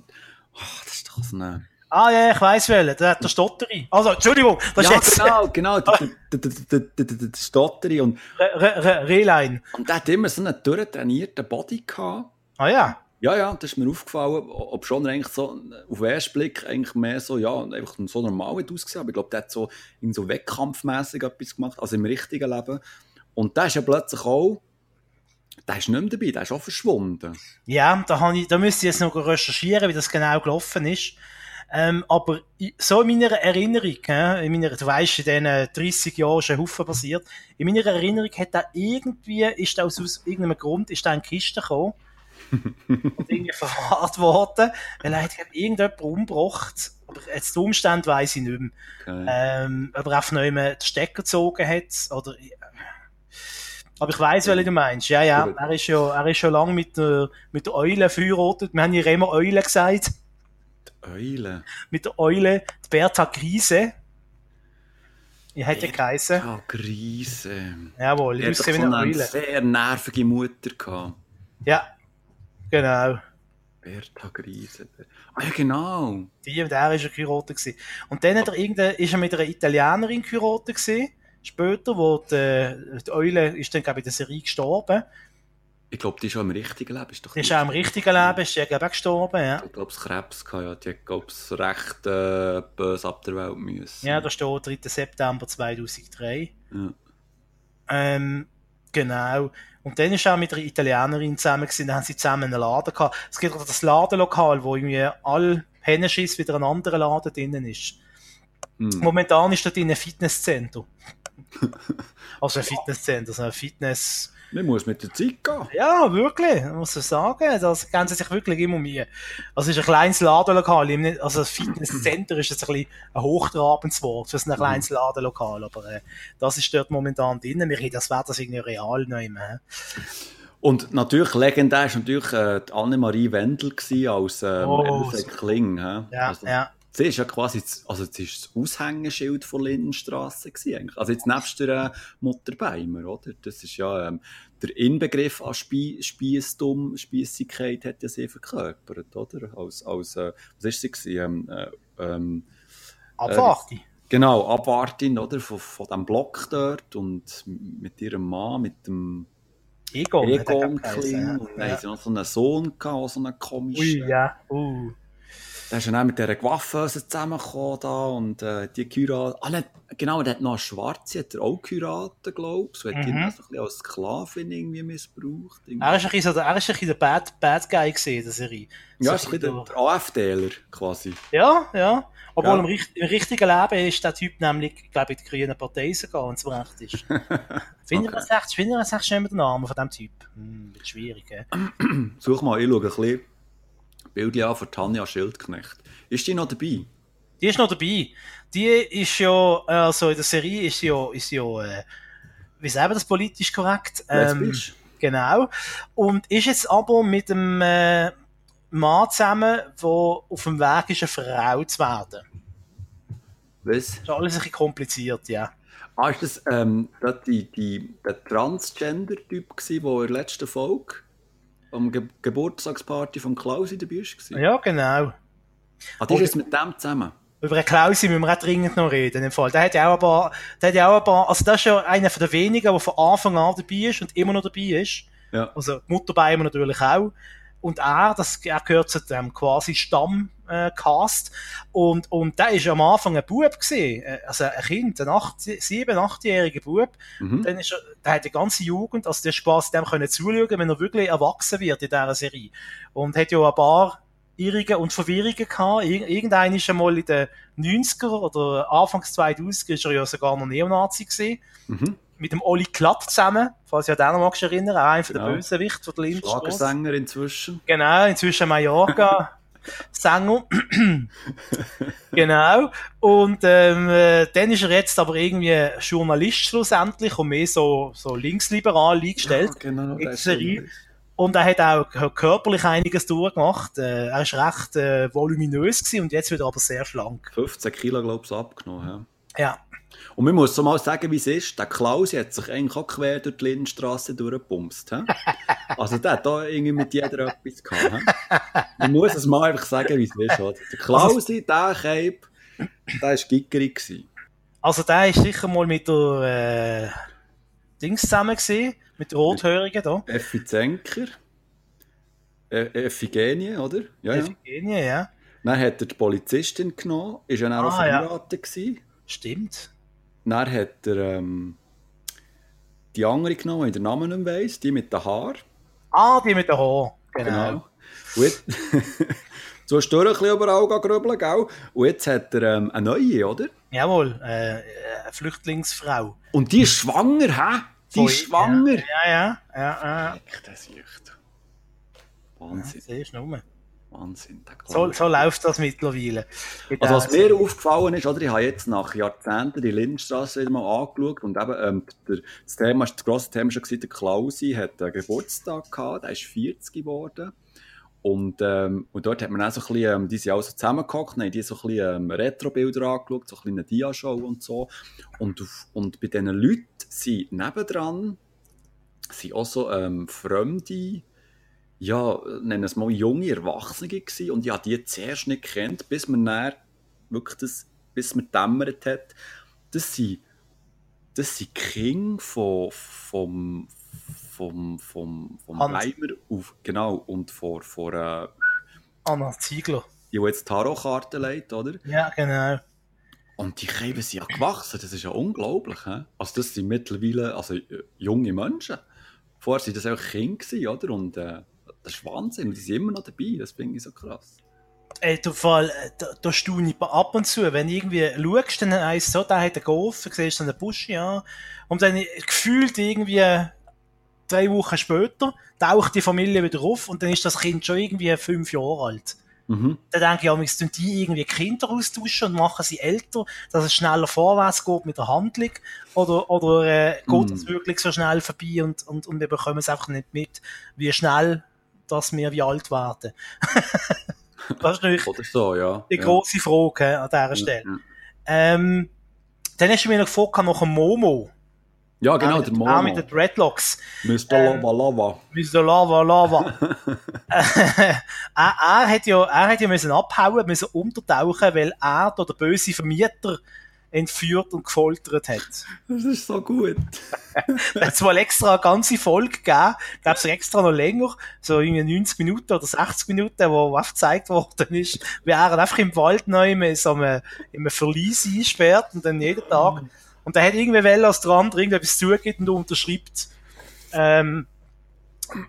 Oh, das ist doch so eine. Ah, ja, ich weiss welchen. Der hat der Stotteri. Also, Entschuldigung, das ja, ist jetzt genau, genau. [laughs] Der, der, der, der, der, der, der Stotteri. Und, Re- Re- Re- Rehlein. und der hat immer so einen durchtrainierten Body gehabt. Ah, ja. Ja, ja, das ist mir aufgefallen, ob schon eigentlich so auf den ersten Blick eigentlich mehr so, ja, einfach so normal hat ausgesehen, aber ich glaube, der hat so, irgendwie so wettkampfmässig etwas gemacht, also im richtigen Leben. Und der ist ja plötzlich auch, der ist nicht mehr dabei, der ist auch verschwunden. Ja, da, ich, da müsste ich jetzt noch recherchieren, wie das genau gelaufen ist. Ähm, aber so in meiner Erinnerung, äh, in meiner, du weißt, in diesen 30 Jahren ist ein Haufen passiert, in meiner Erinnerung hat er irgendwie, ist aus, aus irgendeinem Grund, ist er in die Kiste gekommen und irgendwie verwahrt worden, weil er hat irgendjemand umgebracht, aber jetzt die Umstände weiss ich nicht mehr. Okay. Ähm, ob er noch immer den Stecker gezogen hat, oder, Aber ich weiss, welchen du meinst. Ja, ja. Er ist ja, er ist schon lange mit der, mit der Eule verheiratet. Wir haben ja immer Eule gesagt. Die Eule? Mit der Eule, die Bertha Grise. Ich hätte ja geheißen. Ja, Grise. Jawohl, ich wüsste wie eine eine Eule. sehr nervige Mutter gehabt. Ja, genau. Bertha Grise. Ah ja, genau. Die und er ist ein Kyrote gewesen. Und dann hat er irgendeine, ist er mit einer Italienerin Kyrote gewesen. Später, wo die, die Eule ist dann, glaube ich, in der Serie gestorben. Ich glaube, die ist auch im richtigen Leben. Ist doch Die ist auch im richtigen Leben, ist die, glaube ich, auch gestorben, ja. Ich glaube, es Krebs gehabt, ja. Die hat, glaube ich, recht äh, böse ab der Welt müssen. Ja, da steht 3. September 2003. Ja. Ähm, genau. Und dann ist er auch mit einer Italienerin zusammen gewesen, dann haben sie zusammen einen Laden gehabt. Es gibt auch das Ladenlokal, wo irgendwie all Hennenschiss wieder ein anderer Laden drinnen ist. Hm. Momentan ist dort in ein Fitnesscenter. [laughs] also ein Fitnesscenter, also ein Fitness... Man muss mit der Zeit gehen. Ja, wirklich, muss ich sagen. Das kennen sie sich wirklich immer um mir. Also es ist ein kleines Ladenlokal. Also das Fitnesscenter ist jetzt ein bisschen ein hochtrabendes Wort für ein kleines Ladenlokal. Aber äh, das ist dort momentan drin. Wir reden, das wäre das irgendwie real neu mehr. Und natürlich, legendär war natürlich äh, die Annemarie Wendel gewesen als ähm, Oh, Kling. Ja, also, ja. Sie ist ja quasi das, also sie ist das Aushängeschild von Lindenstraße gewesen. Also jetzt nebst der äh, Mutter Beimer, oder? Das ist ja ähm, der Inbegriff an Spie Spiessigkeit hat ja sie verkörpert, oder? Als, als äh, was ist sie gewesen? Ähm, äh, ähm, Abwarte. genau, Abwartin, oder? Von, von dem Block dort und mit ihrem Mann, mit dem Egon. Egon Kling. ja. Und dann haben sie noch so einen Sohn gehabt, so einen komischen. Ui, ja. Uh. Der ist dann auch mit dieser Coiffeuse zusammengekommen da und äh, die geheiratet. Ah, genau, der hat noch eine Schwarze, hat er auch geheiratet, glaube ich. So hat Mhm. ihn auch so ein bisschen als Sklavin irgendwie missbraucht. Irgendwie. Er ist ein bisschen, so der- er ist ein bisschen der Bad, Bad Guy gesehen der Serie. ja, So ein bisschen der, der AfDler quasi. Ja, ja. Obwohl Ja. Im, im richtigen Leben ist der Typ nämlich, glaube ich, in die grüne Partei sogar, wenn es recht ist. [laughs] Wir Okay. das echt, echt schnell mit den Namen von diesem Typ? Hm, wird schwierig, gell? [clears throat] Such mal, ich schaue ein bisschen Bilder an von Tanja Schildknecht. Ist die noch dabei? Die ist noch dabei. Die ist ja, also in der Serie ist ja, ist ja, äh, wie sagen wir das politisch korrekt? Ähm? Genau. Und ist jetzt aber mit einem äh, Mann zusammen, der auf dem Weg ist, eine Frau zu werden. Was? Das ist alles ein bisschen kompliziert, ja. Ah, ist das ähm, die, die, der Transgender-Typ der in der letzten Folge am Ge Geburtstagsparty von Klausi dabei war? Ja, genau. Ah, die ist mit dem zusammen? Über einen Klausi müssen wir auch dringend noch reden. Im Fall. Der hat ja auch ein paar, der hat ja auch ein paar, also das ist ja einer der wenigen, der von Anfang an dabei ist und immer noch dabei ist. Ja. Also die Mutter bei ihm natürlich auch. Und er, das, er gehört zu dem quasi Stammcast. und, und der ist am Anfang ein Bub gewesen. Äh, Also ein Kind, ein acht, sieben, achtjähriger Bub. Mhm. Dann ist er, der hat die ganze Jugend, also der Spaß dem können zuschauen, wenn er wirklich erwachsen wird in dieser Serie. Und hat ja ein paar Irrungen und Verwirrungen gehabt. Ir irgendein ist einmal in den 90er oder Anfangs 2000 ist er ja sogar noch Neonazi gewesen. Mhm. Mit dem Oli Klatt zusammen, falls ihr den noch magst erinnern, auch einer von der Genau. Bösewicht von der Lindenstraße. Schlagersänger inzwischen. Genau, inzwischen Mallorca. [laughs] Sänger. [clears throat] genau. Und ähm, äh, dann ist er jetzt aber irgendwie Journalist schlussendlich und mehr so, so linksliberal eingestellt. genau. Serie. so- Und er hat auch körperlich einiges durchgemacht. Äh, er ist recht äh, voluminös gewesen und jetzt wieder aber sehr schlank. 15 Kilo, glaube ich, abgenommen. Ja. Ja. Und man muss so mal sagen, wie es ist. Der Klausi hat sich eigentlich auch quer durch die Lindenstraße durchgepumpt. hä? Also der hat da irgendwie mit jeder etwas gehabt. hä? Man muss es mal einfach sagen, wie es ist. Oder? Der Klausi, der Cape, der war gickerig. gewesen. Also der ist sicher mal mit der äh, Dings zusammen gewesen, mit der Rothörigen da. Effi Zenker. Äh, Ephigenie, oder? Ja, ja. Ephigenie, ja. Dann hat er die Polizistin genommen, ist ja dann auch Ah, ja. verheiratet gewesen. Stimmt. Dann hat er ähm, die andere genommen, die den Namen nicht mehr weiss, die mit den Haaren. Ah, die mit den Haaren. Genau. Genau. Jetzt, [laughs] so hast du ein bisschen überall grübeln, gell? Und jetzt hat er ähm, eine neue, oder? Jawohl, äh, eine Flüchtlingsfrau. Und die ist schwanger, hä? Die ist schwanger. Ja, ja, ja, ja. Echt, das ist echt. ja Wahnsinn. siehst du nur. Wahnsinn. So, so läuft das mittlerweile. Also was mir aufgefallen ist, oder, ich habe jetzt nach Jahrzehnten die Lindenstraße wieder mal angeschaut und eben, ähm, der, das Thema, das grosse Thema schon gewesen, der Klausi hat einen Geburtstag gehabt, der ist 40 geworden. Und, ähm, und dort hat man auch so ein bisschen, ähm, die sind auch so zusammengehockt, haben die so ein bisschen ähm, Retro-Bilder angeschaut, so ein bisschen eine Dia-Show und so. Und, und bei diesen Leuten sind nebendran sind auch so ähm, fremde, ja, nennen es mal junge Erwachsene gewesen. Und ja, die zuerst nicht kennt, bis man dann wirklich das, bis man dämmert hat. Das sind, das sind Kinder von, vom, vom, vom, vom Weimer auf, genau, und vor, vor äh, Anna Ziegler. Die, die jetzt Tarotkarten leitet, oder? Ja, genau. Und die Käben sind ja gewachsen, das ist ja unglaublich. He? Also das sind mittlerweile also, junge Menschen. Vorher waren das auch Kinder, oder? Und äh, das ist Wahnsinn, und die sind immer noch dabei, das finde ich so krass. Ey, du Fall, da, da staune ich ab und zu, wenn du irgendwie schaust, dann heisst so, da hat einen Golf, du siehst einen Busch, ja, und dann gefühlt irgendwie drei Wochen später taucht die Familie wieder auf und dann ist das Kind schon irgendwie fünf Jahre alt. Mhm. Dann denke ich, tun die irgendwie Kinder austauschen und machen sie älter, dass es schneller vorwärts geht mit der Handlung? Oder, oder äh, geht mhm. es wirklich so schnell vorbei und, und, und wir bekommen es einfach nicht mit, wie schnell dass wir wie alt werden? [laughs] das ist natürlich oder so, ja. die große ja. Frage an dieser Stelle. Ja, ja. Ähm, dann hast du mir noch gefragt nach dem Momo. Ja, genau, auch der Momo. Auch mit den Dreadlocks. Mr. Ähm, Lava Lava. Mr. Lava Lava. [laughs] er, er, hat ja, er hat ja müssen abhauen, müssen untertauchen, weil er der böse Vermieter entführt und gefoltert hat. [laughs] Das ist so gut. da hat es mal extra eine ganze Folge gegeben, gab es extra noch länger, so irgendwie 90 Minuten oder 60 Minuten, wo einfach gezeigt worden ist, wie er einfach im Wald neu in so einem, in einem Verlies einsperrt und dann jeden Tag und er hat irgendwie Welle, als der andere irgendetwas zugibt und unterschreibt, ähm,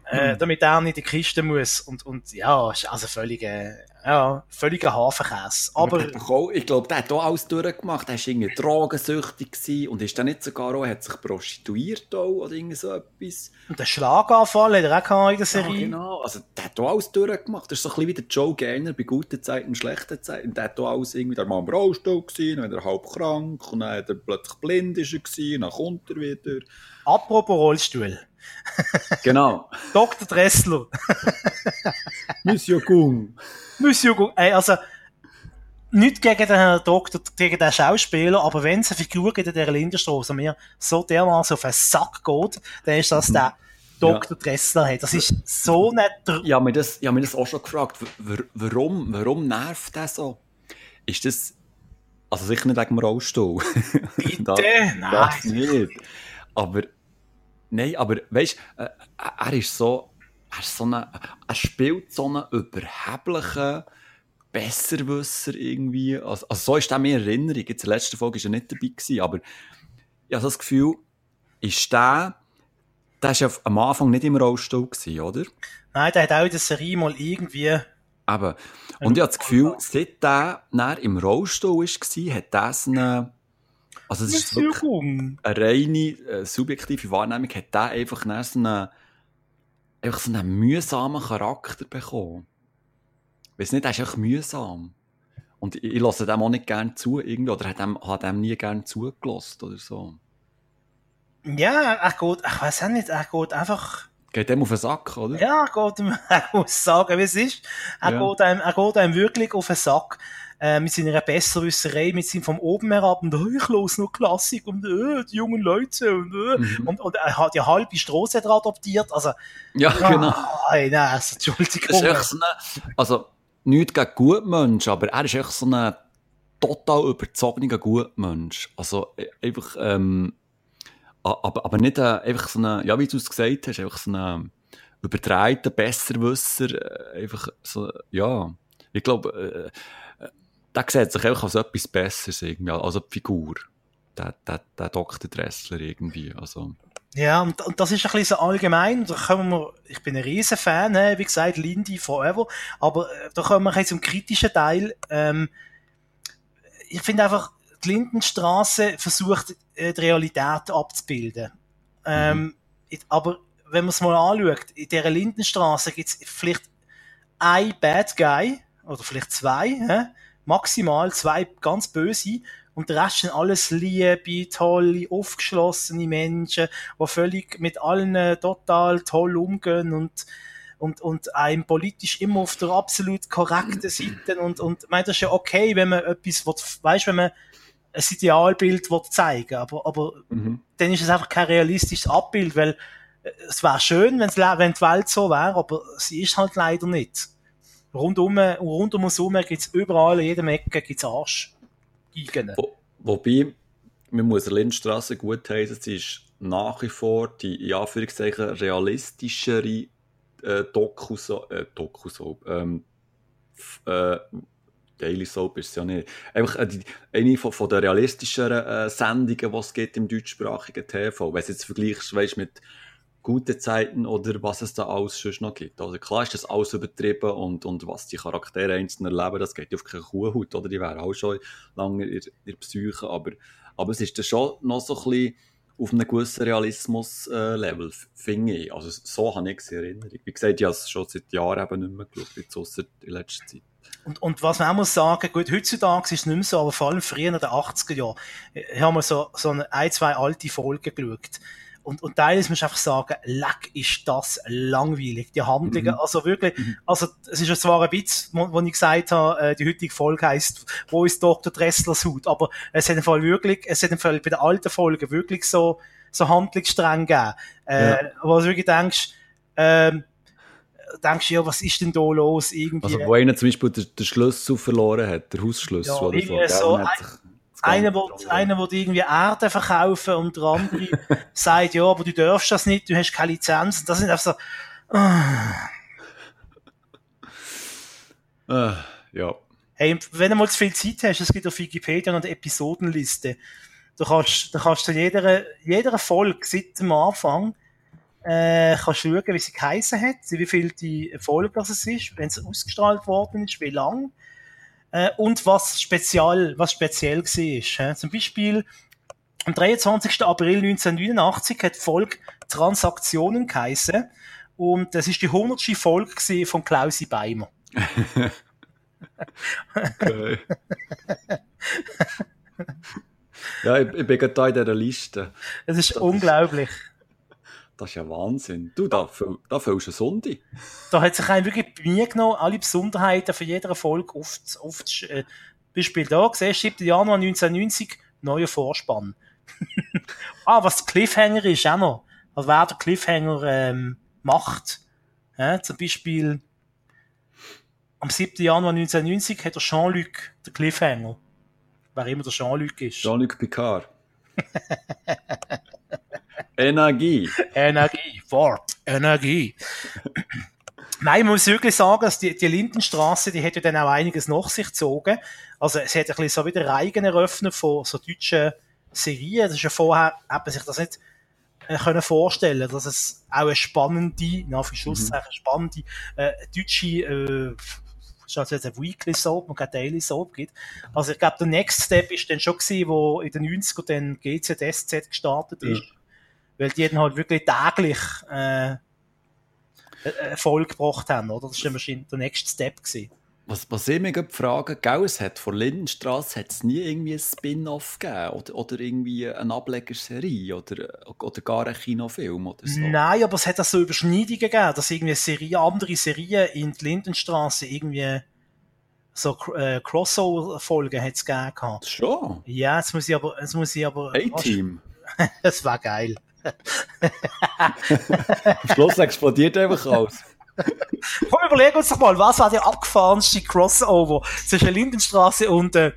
äh, damit er nicht in die Kiste muss. Und, und ja, also völlig, äh, ja, völliger Hafenkäse. Aber, Aber ich glaube, der hat auch alles durchgemacht. Er war irgendwie drogensüchtig und ist dann nicht sogar auch, hat sich prostituiert auch, oder irgendwie so etwas. Und der Schlaganfall hat er auch gehabt in der Serie. Ja, genau. Also, der hat auch alles durchgemacht. Das ist so ein bisschen wie der Joe Gainer bei guten Zeiten und schlechten Zeiten. Der hat auch alles irgendwie, der war im Rollstuhl gewesen, dann war er halb krank, und dann hat er plötzlich blind ist er gewesen, dann kommt er wieder. Apropos Rollstuhl. Genau. [laughs] Dr. Dressler. [laughs] Monsieur Gung. Monsieur Gung. Ey, also, nicht gegen den Doktor, gegen den Schauspieler, aber wenn es eine Figur gibt in der Lindenstraße mir so dermaßen auf den Sack geht, dann ist das der Dr. Ja. Dressler hat. Das ist so nicht Ja, mir das, ja, mir das auch schon gefragt. Warum, warum nervt der so? Ist das, also sicher nicht wegen dem Rollstuhl. Bitte? [laughs] das, Nein. Das nicht. Aber Nein, aber weißt du, äh, er ist so, er, ist so eine, er spielt so einen überheblichen Besserwisser irgendwie. Also, also so ist er mir in Erinnerung. Jetzt in der letzten Folge war er nicht dabei, gewesen, aber ich habe das Gefühl, ist der, der war ja am Anfang nicht im Rollstuhl, gewesen, oder? Nein, der hat auch in der Serie mal irgendwie. Eben. Und ich habe das Gefühl, seit der im Rollstuhl war, hat er eine also es ist wirklich eine reine äh, subjektive Wahrnehmung, hat der einfach so einen, einfach so einen mühsamen Charakter bekommen. Ich weiss nicht, er ist einfach mühsam. Und ich, ich lasse dem auch nicht gerne zu, irgendwie, oder hat dem, hat dem nie gerne zugelassen, oder so. Ja, er geht, ich weiß auch nicht, er geht einfach... Geht dem auf den Sack, oder? Ja, er geht ihm, [laughs] er muss sagen, wie es ist. Er, ja. geht einem, er geht einem wirklich auf den Sack äh, mit seiner Besserwisserei, mit seinem vom oben herab und oh, ich los noch Klassik und äh, die jungen Leute und, äh, mhm. und, und er hat ja halbe Straße adoptiert, also ja, ja genau. Nein, also, Entschuldigung. Das ist so eine, also nicht gegen Gutmensch, aber er ist echt so ein total überzogener Gutmensch. Also e, einfach, ähm, aber, aber nicht äh, einfach so eine, ja, wie du es gesagt hast, einfach so ein übertreiter Besserwisser, äh, einfach so, ja, ich glaube, äh, der sieht sich einfach als etwas Besseres irgendwie, also die Figur. Der, der, der Dr. Dressler irgendwie, also. Ja, und, und das ist ein bisschen so allgemein, da kommen wir, ich bin ein riesen Fan, wie gesagt, Lindy forever, aber äh, da kommen wir jetzt zum kritischen Teil, ähm, ich finde einfach, die Lindenstraße versucht, äh, die Realität abzubilden. Ähm, mhm. aber wenn man es mal anschaut, in dieser Lindenstraße gibt es vielleicht ein Bad Guy, oder vielleicht zwei? Maximal zwei ganz böse, und der Rest sind alles liebe, tolle, aufgeschlossene Menschen, die völlig mit allen total toll umgehen und und, und einem politisch immer auf der absolut korrekten [clears throat] Seite und, und, ich meine, das ist ja okay, wenn man etwas, weißt, wenn man ein Idealbild zeigen aber, aber mhm. dann ist es einfach kein realistisches Abbild, weil äh, es wäre schön, wenn's, wenn die Welt so wäre, aber sie ist halt leider nicht. Rundum, rund um uns herum gibt es überall, in jedem Ecke gibt es Arsch. Wo, wobei, man muss der Lindstraße gut heißen, sie ist nach wie vor die, in Anführungszeichen, realistischere äh, Doku-Soap, äh, Doku ähm, äh, Daily Soap ist es ja nicht. Einfach äh, eine von, von der realistischeren äh, Sendungen, die es gibt im deutschsprachigen TV. Wenn du jetzt vergleichst, weißt, mit guten Zeiten oder was es da alles schon noch gibt. Also klar ist das alles übertrieben und, und was die Charaktere einzeln erleben, das geht auf keine Kuhhaut, oder? Die wären auch schon lange in, in Psyche, aber, aber es ist dann schon noch so ein bisschen auf einem gewissen Realismus-Level, äh, finde ich. Also so habe ich es in Erinnerung. Wie gesagt, ich habe es schon seit Jahren eben nicht mehr geschaut, jetzt ausser in letzter Zeit. Und, und was man auch muss sagen, gut, heutzutage ist es nicht mehr so, aber vor allem früher in den 80er Jahren, ich habe mal so, so eine, ein, zwei alte Folgen geschaut. Und, und teilweise muss ich einfach sagen, leck, ist das langweilig, die Handlungen. Mhm. Also wirklich, mhm. also es ist ja zwar ein Witz, wo, wo ich gesagt habe, äh, die heutige Folge heisst, wo ist Dr. Dresslers Hut? Aber es hat im Fall wirklich, es hat im Fall bei den alten Folgen wirklich so, so Handlungsstränge gegeben. Äh, ja. Wo du wirklich denkst, ähm, denkst du, ja, was ist denn da los? Irgendwie. Also, wo einer zum Beispiel den, den Schlüssel verloren hat, der Hausschlüssel ja, oder so. so einer will, einer will irgendwie Erde verkaufen und der andere [laughs] sagt, ja, aber du darfst das nicht, du hast keine Lizenz. Das sind einfach so, uh. ja. Hey, wenn du mal zu viel Zeit hast, es gibt auf Wikipedia noch eine Episodenliste. Du kannst, du kannst zu jeder, jeder Folge seit dem Anfang äh, kannst schauen, wie sie geheißen hat, wie viel die Folge das ist, wenn es ausgestrahlt worden ist, wie lang äh, und was speziell, was speziell war. Äh. Zum Beispiel am 23. April 1989 hat Folge Transaktionen geheißen und das ist die 100. Folge von Klausi Beimer. [laughs] [laughs] ja, ich, ich bin gerade da in dieser Liste. Es ist das unglaublich. Das ist ja Wahnsinn. Du, da, da fühlst du Sonntag. Da hat sich einem wirklich Mühe genommen, alle Besonderheiten für jede Folge auf, auf äh, Beispiel da gesehen, 7. Januar 1990, neuer Vorspann. [laughs] ah, was der Cliffhanger ist, auch noch. Also wer der Cliffhanger ähm, macht. Ja, zum Beispiel am 7. Januar 1990 hat der Jean-Luc den Cliffhanger. Wer immer der Jean-Luc ist. Jean-Luc Picard. [laughs] Energie. Energie, Wort, Energie. Nein, man muss wirklich sagen, dass die, die Lindenstraße, die hätte dann auch einiges nach sich gezogen. Also es hat ein bisschen so wieder Reigen eröffnet von so deutschen Serien. Das ist ja vorher, hat man sich das nicht äh, können vorstellen, dass es auch eine spannende, nach Schlusszeichen mhm. spannende äh, deutsche äh, also jetzt eine Weekly Soap und keine Daily Soap gibt. Also ich glaube, der Next Step ist dann schon gewesen, wo in den 90ern dann GZSZ gestartet ist. Mhm weil die dann halt wirklich täglich äh, Erfolg gebracht haben, oder? Das war wahrscheinlich der nächste Step gewesen. Was, was ich mich frage, gell, es hat von Lindenstraße hat es nie irgendwie ein Spin-off gegeben oder, oder irgendwie eine Ablegerserie oder, oder gar einen Kinofilm oder so? Nein, aber es hat auch so Überschneidungen gegeben, dass irgendwie Serie, andere Serien in die Lindenstraße irgendwie so äh, Crossover-Folgen hat es gegeben. Schon? Ja, jetzt muss ich aber... Jetzt muss ich aber A-Team? [laughs] das war geil. Am Schluss explodiert einfach alles. Komm, überlegen uns doch mal, was war der abgefahrenste Crossover zwischen Lindenstraße und äh,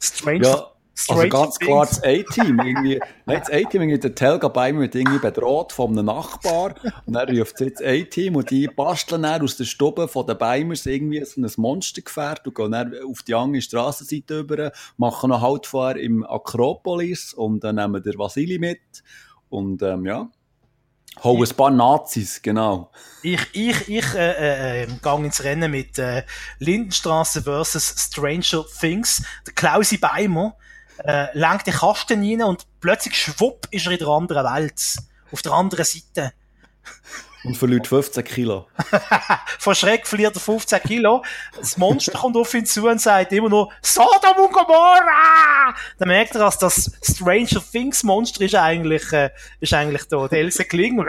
Strange ja. Also ganz klar das A-Team. Irgendwie, nein, das A-Team, irgendwie der Telga bei mir wird irgendwie bedroht von einem Nachbar. Und dann ruft jetzt A-Team und die basteln dann aus der Stube von den Beimers irgendwie so ein Monstergefährt und gehen dann auf die andere Strassenseite über, machen noch Halt vor im Akropolis und dann nehmen der Vasili mit. Und ähm, ja, Hau ein paar Nazis, genau. Ich, ich, ich äh, äh, äh gehe ins Rennen mit äh, Lindenstraße versus Stranger Things. Der Klausi Beimer äh, lenkt den Kasten rein und plötzlich schwupp ist er in der anderen Welt. Auf der anderen Seite. Und verliert 15 Kilo. [laughs] Vor Schreck verliert er 15 Kilo. Das Monster kommt auf ihn zu und sagt immer nur Sodom und Gomorra! Dann merkt er, dass das Stranger Things Monster ist eigentlich, äh, ist eigentlich da. Der Else Kling. [laughs]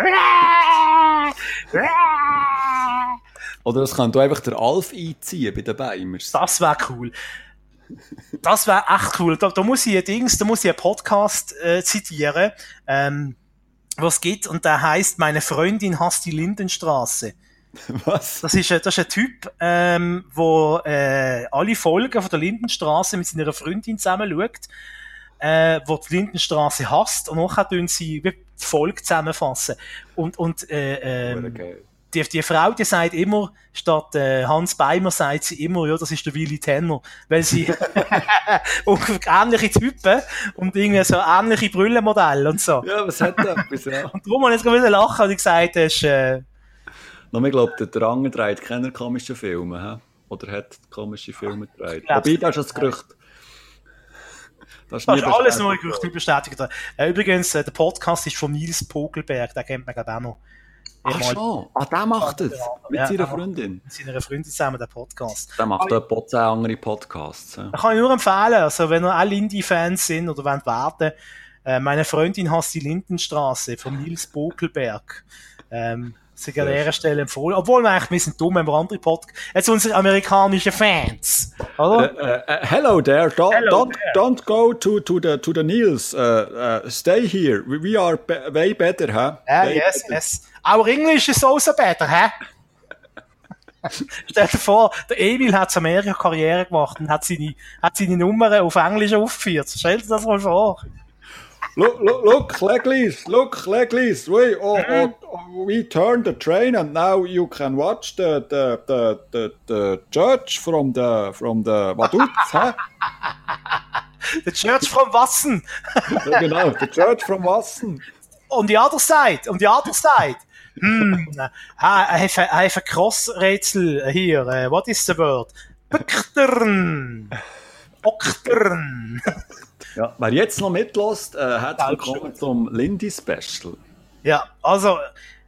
Oder das kann du einfach der Alf einziehen bei den Beimers. Das wäre cool. Das wäre echt cool. Da, da muss ich ein Dings, da muss ich einen Podcast äh, zitieren, ähm, was geht und der heißt Meine Freundin hasst die Lindenstraße. Was? Das ist, ein- das ist ein Typ, ähm, wo äh, alle Folgen von der Lindenstraße mit seiner Freundin zusammen schaut, äh, wo die Lindenstraße hasst und nachher tun sie die Folge zusammenfassen. Und, und äh, ähm, Okay. Die, die Frau, die sagt immer, statt äh, Hans Beimer sagt sie immer, ja, das ist der Willy Tenner, weil sie [laughs] ähnliche Typen und irgendwie so ähnliche Brüllenmodelle und so. Ja, was hat etwas, ja. [laughs] Und darum habe ich jetzt gerade lachen und ich gesagt, das ist, äh, Noch, ich glaube, der Drang dreht keine komischen Filme, hä? Oder hat komische Filme gedreht. Wobei, das ist das Gerücht. Das das nie ist alles nur Gerüchte bestätigt. Äh, übrigens, äh, der Podcast ist von Nils Pogelberg, den kennt man glaube auch noch. Ach schon, ah, der macht es. Mit Ja, seiner der Freundin. Mit seiner Freundin zusammen, der Podcast. Der macht etwa 10 andere Podcasts. Ja. Kann ich nur empfehlen, also wenn ihr alle Indie-Fans sind oder wollt warten, äh, meine Freundin hasst die Lindenstraße von Nils Bokelberg. Ähm, sie an Sehr dieser Stelle empfohlen. Obwohl wir eigentlich ein bisschen dumm, wenn wir andere Podcasts, jetzt unsere amerikanischen Fans, oder? Uh, uh, hello there. Don't, Hello don't, don't go to, to the to the Niels. Uh, uh, stay here. We, we are be way better, huh? Ja, Way yes, better. yes. Our English is also better, hä? [laughs] Stell dir vor, der Emil hat zu Amerika Karriere gemacht und hat seine, hat seine Nummern auf Englisch aufgeführt. Stell dir das mal vor. Look, look, look, Legleys, look, Legleys. We, oh, oh, oh, we turned the train and now you can watch the the the the, the church from the from the Vaduz, [laughs] huh? The Church from Wassen. Genau, the church from Wassen. on the other side, on the other side. [laughs] Hmm, I have a, I have a cross rätsel here. Uh, what is the word? Pöktern. Oktern. [laughs] Ja, wer jetzt noch mitlässt, äh, herzlich willkommen zum Lindy Special. Ja, also,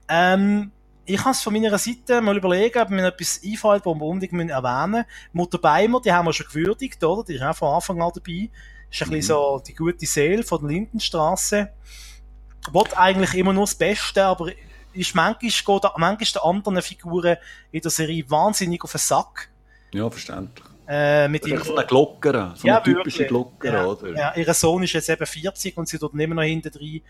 ähm, ich habe es von meiner Seite mal überlegen, ob mir etwas einfällt, das wir unbedingt erwähnen müssen. Mutter Beimer, die haben wir schon gewürdigt, oder? Die ist auch von Anfang an dabei. Ist ein bisschen so die gute Seele von der Lindenstraße. Wird eigentlich immer nur das Beste, aber ist manchmal, geht manchmal den anderen Figuren in der Serie wahnsinnig auf den Sack. Ja, verständlich. Äh, mit ist so ihrer- eine Glockere, so eine typische wirklich. Glockere, ja, oder? Ja, ihr Sohn ist jetzt eben 40 und sie tut immer noch hinten drin,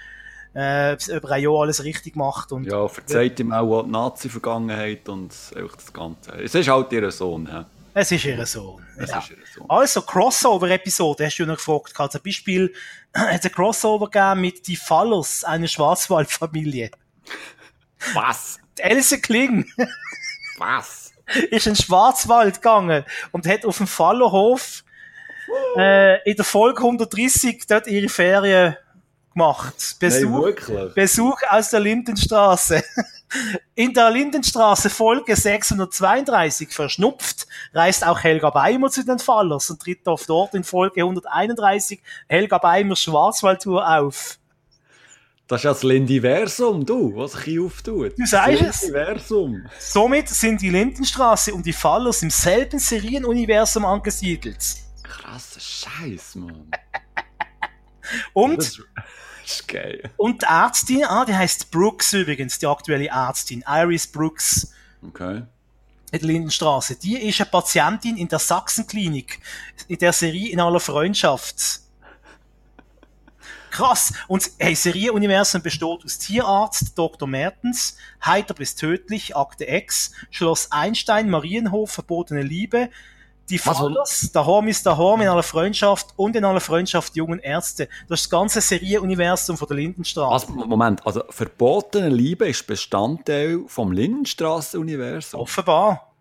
äh, über ein Jahr alles richtig gemacht und Ja, verzeiht ihm auch die Nazi-Vergangenheit und einfach das Ganze. Es ist halt ihr Sohn, hä? es ist ihr Sohn. Es Ja. ist ihr Sohn. Also, Crossover-Episode, hast du noch gefragt. gehabt. Zum Beispiel [clears throat] hat es ein Crossover gegeben mit Die Fallers, eine Schwarzwaldfamilie. Was? Die Else Kling Was? ist in den Schwarzwald gegangen und hat auf dem Fallerhof äh, in der Folge 130 dort ihre Ferien gemacht. Nein, Besuch, wirklich? Besuch aus der Lindenstraße. In der Lindenstraße Folge 632 verschnupft, reist auch Helga Beimer zu den Fallers und tritt auf dort in Folge 131 Helga Beimers Schwarzwaldtour auf. Das ist ja das Lindiversum, du, was sich hier auftut. Du sagst es. Lindiversum. Somit sind die Lindenstraße und die Fallers im selben Serienuniversum angesiedelt. Krasser Scheiß, Mann. Und das ist geil. Und die Ärztin, ah, die heißt Brooks übrigens, die aktuelle Ärztin, Iris Brooks Okay. in der Lindenstraße. Die ist eine Patientin in der Sachsenklinik, in der Serie in aller Freundschaft. Krass. Und hey, Serienuniversum besteht aus Tierarzt, Dr. Mertens, Heiter bis tödlich, Akte X, Schloss Einstein, Marienhof, verbotene Liebe, die der Horm ist der Horm in aller Freundschaft und in aller Freundschaft die jungen Ärzte. Das ist das ganze Serienuniversum von der Lindenstraße. Was, Moment, also verbotene Liebe ist Bestandteil vom Lindenstraße-Universum. Offenbar.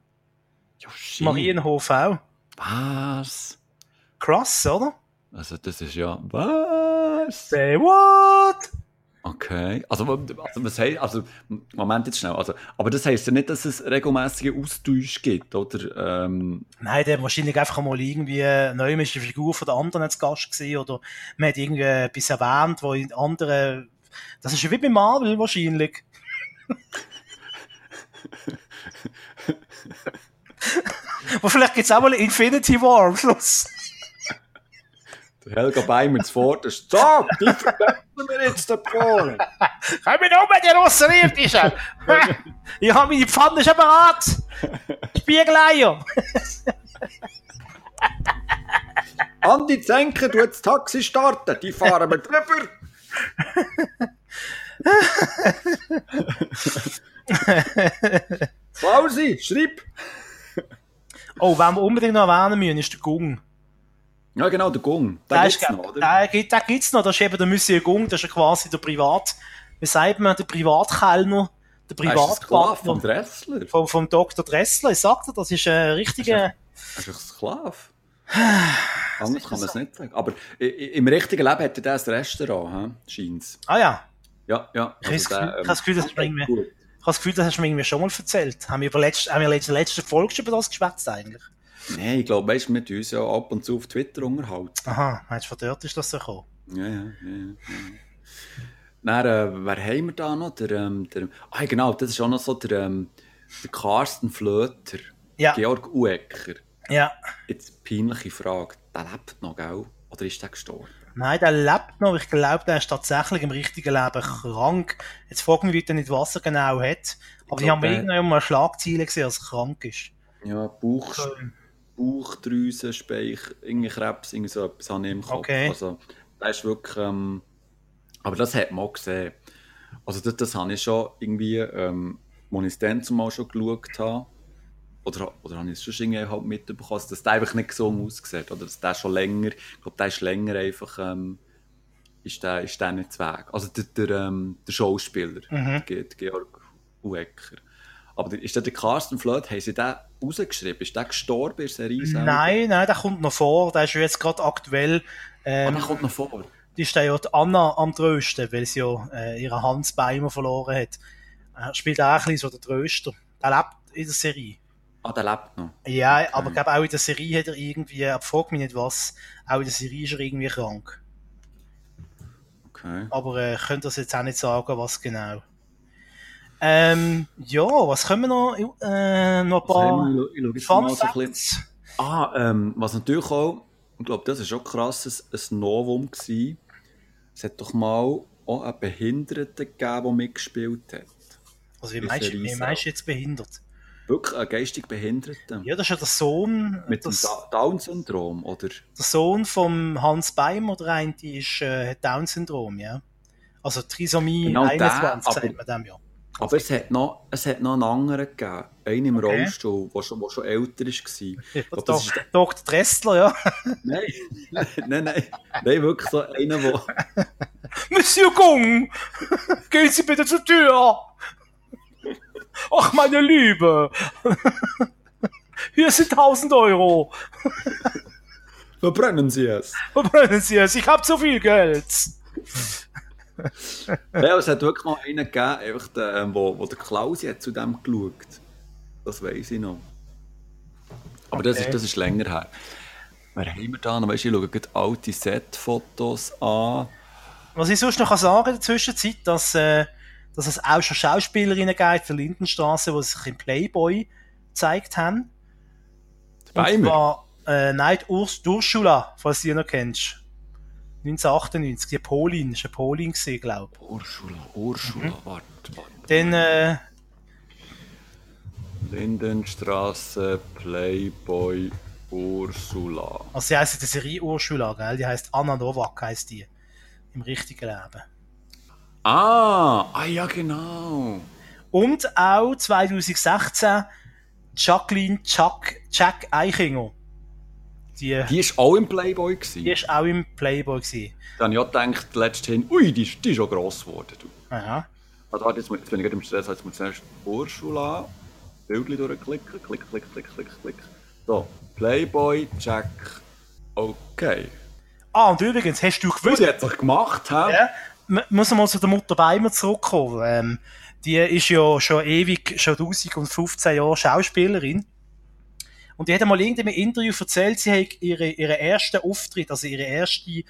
Ja, shit. Marienhof auch. Was? Krass, oder? Also das ist ja... Was? Say what? Okay. Also, also was heißt... Also, Moment jetzt schnell. Also, aber das heisst ja nicht, dass es regelmäßige Austausch gibt, oder? Ähm, Nein, der wahrscheinlich einfach mal irgendwie neu ist die Figur von der anderen als Gast gesehen oder man hat irgendwie etwas erwähnt, wo in anderen, das ist ja wie bei Marvel wahrscheinlich. [laughs] [laughs] Aber vielleicht gibt es auch mal Infinity War am Schluss. Der Helga Beimer zuvorderst. Sag, die vergessen wir jetzt den Polen. [laughs] Komm mit um, die Außerirdischen! [laughs] ich habe meine Pfanne schon bereit! Spiegeleier! [laughs] Andi Zenker, du das Taxi starten, die fahren wir drüber. Klausi, schreib! Oh, wenn wir unbedingt noch erwähnen müssen, ist der Gung. Ja, genau, der Gung. Den gibt's ist, noch, oder? der, gibt- den gibt's noch, das ist eben der Monsieur Gung, das ist quasi der Privat, wie sagt man, der Privatkellner, der Er ein Sklave vom Privatpartner Dressler. vom, vom Dr. Dressler. Ich sagte, das ist ein richtiger, Er ist ein Sklave. Anders kann man es nicht sagen. Aber im richtigen Leben hat er das Restaurant, he? scheint's. ah ja, Ja, ja. Ich habe das der, Gefühl- das Gefühl, das ist irgendwie- ich habe das Gefühl, das hast du mir irgendwie schon mal erzählt. Haben wir über letzte, haben wir in der letzten Folge schon über das geschwätzt eigentlich? Nein, ich glaube, weißt wir tun uns ja ab und zu auf Twitter unterhalten. Aha, meinst du, von dort ist das so gekommen? Ja, ja, ja. ja. Dann, äh, wer haben wir da noch? Der, ähm, der, ah, genau, das ist auch noch so der, ähm, der Carsten Flöter. Ja. Georg Uecker. Ja. Jetzt peinliche Frage. Der lebt noch, gell? Oder ist der gestorben? Nein, der lebt noch. Ich glaube, der ist tatsächlich im richtigen Leben krank. Jetzt fragen wir wieder nicht, was er genau hat. Aber ich, glaub, habe der- irgendwann mal Schlagzeilen gesehen, dass er krank ist. Ja, Bauch, Ähm, Bauchdrüsen, Speich, irgendwie Krebs, irgendwie so etwas habe ich im Kopf. Okay. Also, das ist wirklich, ähm, aber das hat man auch gesehen. Also, das, das habe ich schon irgendwie, ähm, als ich es dann zumal schon geschaut habe, oder, oder habe ich es schon irgendwie halt mitbekommen, also, dass der einfach nicht gesund aussieht, oder dass der schon länger, ich glaube, der ist länger einfach, ähm, ist der, ist der nicht weg. Also, der, der, ähm, der Schauspieler, Mhm. Ge- Georg Uecker. Aber ist der, Carsten Flöt, haben sie den rausgeschrieben? Ist der gestorben in der Serie selber? Nein, nein, der kommt noch vor. Der ist ja jetzt gerade aktuell. Ah, Ähm, der kommt noch vor. die ist ja die Anna am Trösten, weil sie ja äh, ihren Hans Beimer verloren hat. Er spielt auch ein bisschen so der Tröster. Der lebt in der Serie. Ah, der lebt noch. Ja, aber ich glaube auch in der Serie hat er irgendwie, aber frag mich nicht was, auch in der Serie ist er irgendwie krank. Okay. Aber äh, ich könnte das jetzt auch nicht sagen, was genau. Ähm, ja, was können wir noch? Äh, noch ein paar Fun mal so ein. Facts. Ah, ähm, was natürlich auch, ich glaube, das ist schon krass, ein, ein Novum gewesen. Es hat doch mal auch einen Behinderten gegeben, der mitgespielt hat. Also wie in meinst, wie meinst du jetzt behindert? Wirklich einen geistig Behinderten. Ja, das ist ja der Sohn, Mit dem das, Da- Down-Syndrom, oder? der Sohn vom Hans Beimer, der eine, ist äh, hat Down-Syndrom, ja. Also Trisomie Genau der, 21 aber- sagt man dem ja. Aber es hat noch, es hat noch einen anderen gegeben. Einen im Okay. Rollstuhl, der schon, schon älter war. Glaub, [laughs] das ist Dr. Dressler, ja. [laughs] Nein, nein, nein. Nein, wirklich so einer, der... [laughs] Monsieur Gong, gehen Sie bitte zur Tür. Ach, meine Liebe. Hier sind 1000 Euro. Verbrennen Sie es. Verbrennen Sie es, ich habe zu viel Geld. Ja, es hat wirklich noch einen gegeben, einfach der, ähm, wo, wo der Klausi hat zu dem geschaut. Das weiß ich noch. Aber das, Okay. ist, das ist länger her. Wer haben wir da noch? Weißt ich schaue gerade alte Set-Fotos an. Was ich sonst noch kann sagen in der Zwischenzeit, dass, äh, dass es auch schon Schauspielerinnen gibt der Lindenstraße, die sich im Playboy gezeigt haben. Beimer. zwar, äh, nein, Urs, Ursula, falls du die noch kennst. 1998, die Polin, ist eine Polin gewesen, glaube ich. Ursula, Ursula, Mhm. warte, warte. Dann, äh, Lindenstraße, Playboy, Ursula. also sie heisst in der Serie Ursula, gell? Die heisst Anna Novak, heisst die. Im richtigen Leben. Ah, ah ja, genau. Und auch 2016 Jacqueline Chuck, Jack Eichinger. Die, Die war auch im Playboy. Gewesen. die ist auch im Playboy gewesen. Da habe ich auch gedacht, letzthin, ui, die, ist- die ist schon gross geworden. Du. Aha. Also warte, jetzt, jetzt bin ich gerade im Stress, jetzt muss ich zuerst Ursula, Bildchen durchklicken, klick, klick, klick, klick, klick. So, Playboy, Jack, okay. Ah, und übrigens, hast du gewusst, sie hat sich gemacht, hä? ja, m- muss mal zu der Mutter Beimer zurückkommen. Ähm, die ist ja schon ewig, schon 1015 Jahre Schauspielerin. Und die hat einmal in irgendeinem Interview erzählt, sie hat ihre, ihren ersten Auftritt, also ihre erste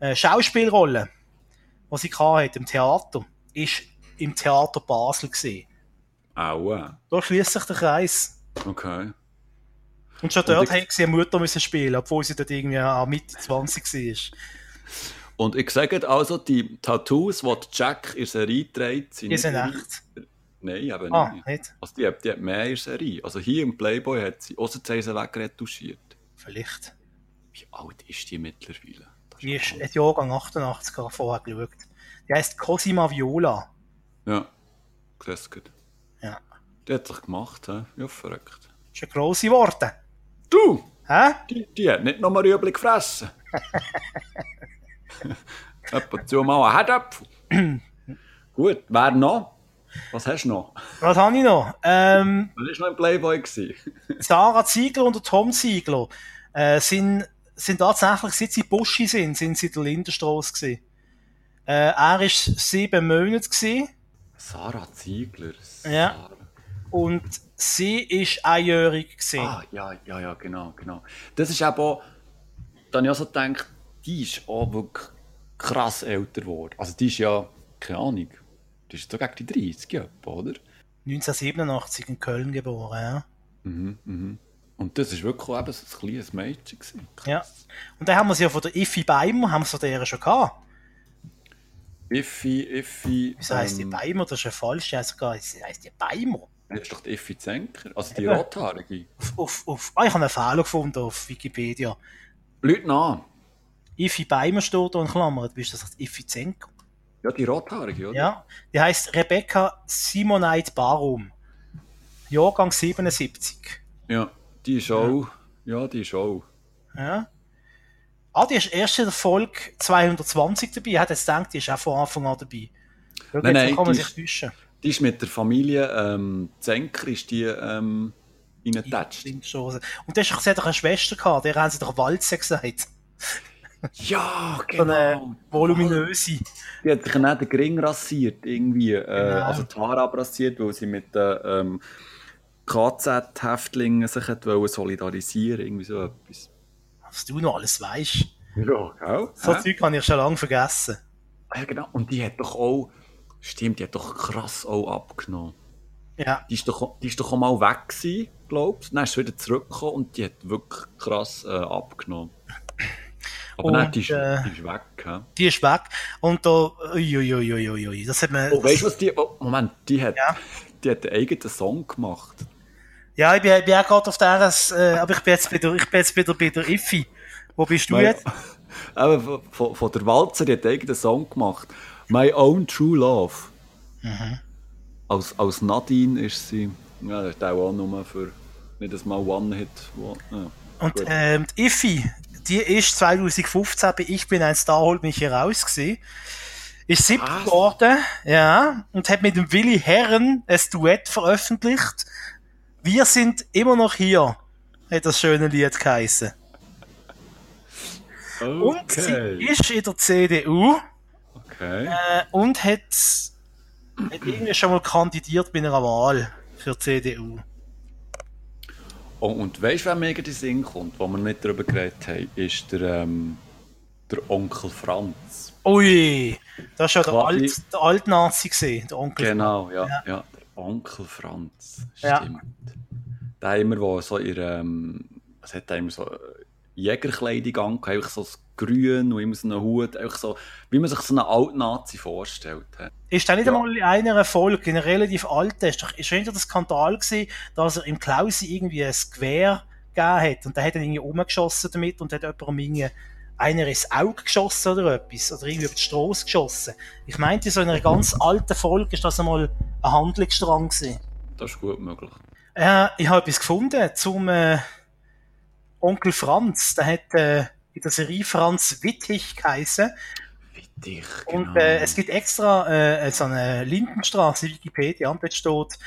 äh, Schauspielrolle, die sie hatte im Theater, ist im Theater Basel gesehen. Aua. Da schließt sich der Kreis. Okay. Und schon dort hätte sie eine Mutter müssen spielen, obwohl sie dort irgendwie auch Mitte 20 war. Und ich sage also, die Tattoos, die Jack in Serie trägt, sind sind ihre- echt. Nein, eben Ah, nicht. nicht? Also die, hat- die hat mehr in Serie. Also hier im Playboy hat sie, außer sie sie wegretuschiert. Vielleicht. Wie alt ist die mittlerweile? Das Die ist ein Jahrgang 88 gerade vorher geschaut. Die heisst Cosima Viola. Ja, das gut. Ja. Die hat sich gemacht, hä? Ja, verrückt. Ist eine grosse Worte. Du! Hä? Die, die hat nicht nur Rüebli gefressen. [laughs] Ab und zu mal ein Herdöpfel. [clears throat] Gut, wer noch? Was hast du noch? Was habe ich noch? Ähm, Wer war noch im Playboy? Gewesen? [laughs] Sarah Ziegler und der Tom Ziegler äh, sind, sind tatsächlich, seit sie Buschi sind, sind sie in der Lindenstrasse gewesen. Äh, er war sieben Monate gewesen, Sarah Ziegler. Ja. Sarah. und sie ist einjährig gewesen. Ah, ja, ja, ja, genau, genau. Das ist eben auch, da habe ich auch so gedacht, die ist auch wirklich krass älter geworden. Also die ist ja, keine Ahnung, die ist so gegen die 30 etwa, oder? 1987 in Köln geboren, ja. Mhm, mhm. Und das ist wirklich eben so ein kleines Mädchen gewesen. ja. Und dann haben wir sie ja von der Iffi Beimer, haben wir sie der schon gehabt. Iffi, Iffi. Wieso heisst die ähm, Beimer? Das ist ja falsch, ja sogar, sie heisst die Beimer. Das ist doch die Iffi Zenker, also die Eben. Rothaarige. Auf, auf, auf, ah, ich habe einen Fehler gefunden auf Wikipedia. Leute nach. Iffi Beimer steht da in Klammern, bist das Iffi Zenker? Ja, die Rothaarige, oder? Ja, die heißt Rebecca Simonite Barum. Jahrgang 77. Ja, die ist auch, ja, die ist auch. Ja. Ah, die ist erst in der Folge 220 dabei. Ich hätte jetzt gedacht, die ist auch von Anfang an dabei. Schau, Nein, nein, kann man die sich täuschen. Die ist mit der Familie ähm, Zenker, ist die ähm, reingetatscht. Und das ist, sie hat doch eine Schwester gehabt, der haben sie doch Walze gesagt. [laughs] Ja, So eine genau. voluminöse. Die hat sich dann den Gring rasiert, irgendwie. Äh, Genau. Also die Haare abrasiert, weil sie mit den ähm, KZ-Häftlingen sich wollen solidarisieren irgendwie so etwas. Was du noch alles weißt. Ja, gell? So Hä? Zeug habe ich schon lange vergessen. Ja, genau. Und die hat doch auch, stimmt, die hat doch krass auch abgenommen. Ja. Die ist doch, die ist doch auch mal weg gewesen, glaubst du? Dann ist sie wieder zurückgekommen und die hat wirklich krass äh, abgenommen. Aber Und, nein, die ist, äh, die ist weg. hä? Die ist weg. Und da, uiuiuiui, das hat man. Oh, weißt du, was die. Oh, Moment, die hat, Ja. die hat einen eigenen Song gemacht. Ja, ich bin, ich bin auch gerade auf der, äh, aber ich bin jetzt wieder, ich bin jetzt wieder bei der Iffi. Wo bist du Mein- jetzt? [laughs] Eben, von- von, von der Walzer, die hat einen eigenen Song gemacht. My Own True Love. Mhm. Als, als Nadine ist sie. Ja, das ist auch nur für. Nicht das mal One-Hit. One, ja. Und ähm, die Iffi, die ist 2015 bei Ich bin ein Star, holt mich hier raus gewesen. Ist siebte Was? geworden, ja, und hat mit dem Willi Herren ein Duett veröffentlicht. Wir sind immer noch hier, hat das schöne Lied geheißen. Und sie ist in der CDU Okay. äh, und hat, hat irgendwie schon mal kandidiert bei einer Wahl für die CDU. Oh, und weißt du, wer mega in den Sinn kommt, wo wir nicht darüber geredet haben, ist der, ähm, der Onkel Franz. Ui, das ist ja der, Quasi- Alt, der Alt-Nazi gesehen, der Onkel. Genau, ja, Ja. ja. Der Onkel Franz. Ja. Stimmt. Der immer, wo so ihr, ähm, was hat der immer so Jägerkleidung einfach so das Grün und immer so einen Hut, einfach so, wie man sich so einen Alt-Nazi vorstellt. hä? Ist der nicht Ja. einmal in einer Folge, in einer relativ alten, ist doch ist schon wieder der Skandal gewesen, dass er im Klausi irgendwie ein Gewehr gegeben hat und der hat dann irgendwie umgeschossen damit und hat jemandem einer ins Auge geschossen oder etwas oder irgendwie über die Straße geschossen. Ich meinte, so in einer [laughs] ganz alten Folge ist das einmal ein Handlungsstrang gewesen. Das ist gut möglich. Äh, ich habe etwas gefunden zum äh, Onkel Franz. Der hat äh, in der Serie Franz Wittig geheißen. Wie dich, Und genau. äh, es gibt extra äh, so eine Lindenstraße, Wikipedia, und dort steht,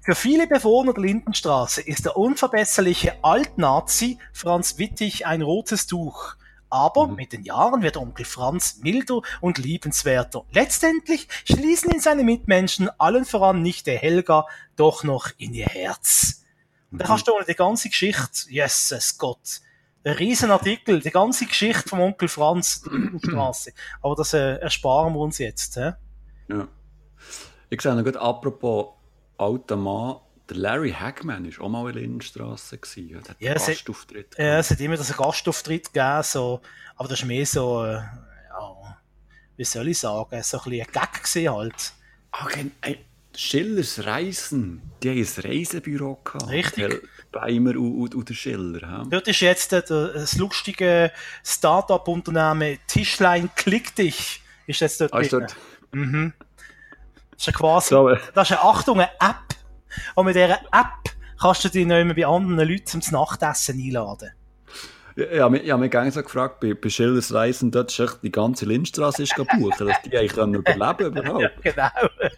für viele Bewohner der Lindenstraße ist der unverbesserliche Altnazi Franz Wittig ein rotes Tuch. Aber Mhm. mit den Jahren wird Onkel Franz milder und liebenswerter. Letztendlich schließen ihn seine Mitmenschen, allen voran nicht der Helga, doch noch in ihr Herz. Da Mhm. kannst du die ganze Geschichte, Jesus Gott, ein Riesenartikel, die ganze Geschichte vom Onkel Franz, der Lindenstraße. Aber das äh, ersparen wir uns jetzt. Hä? Ja. Ich sehe noch gut, apropos alter Mann, der Larry Hagman, war auch mal in. Der hat Ja, einen es hat- Gastauftritt Ja, es hat immer einen Gastauftritt gegeben, so, aber das ist mehr so, äh, ja, wie soll ich sagen, so ein bisschen ein Gag gewesen halt. Ah, gen- ey, Schillers Reisen, die haben ein Reisebüro gehabt. Richtig. Herr Beimer und, und, und der Schiller. hä? Dort ist jetzt der, das lustige Start-up-Unternehmen Tischlein Klick dich, ist jetzt dort Ah, ist dort, Mhm. Das ist ja quasi, so, äh, das ist eine Achtung, eine App. Und mit dieser App kannst du dich noch immer bei anderen Leuten zum Nachtessen einladen. Ja, ich habe mich, so gefragt, bei, bei Schillers Reisen, dort ist echt die ganze Lindstraße ist gebucht, dass die eigentlich können überleben [laughs] überhaupt. Ja, genau. [laughs]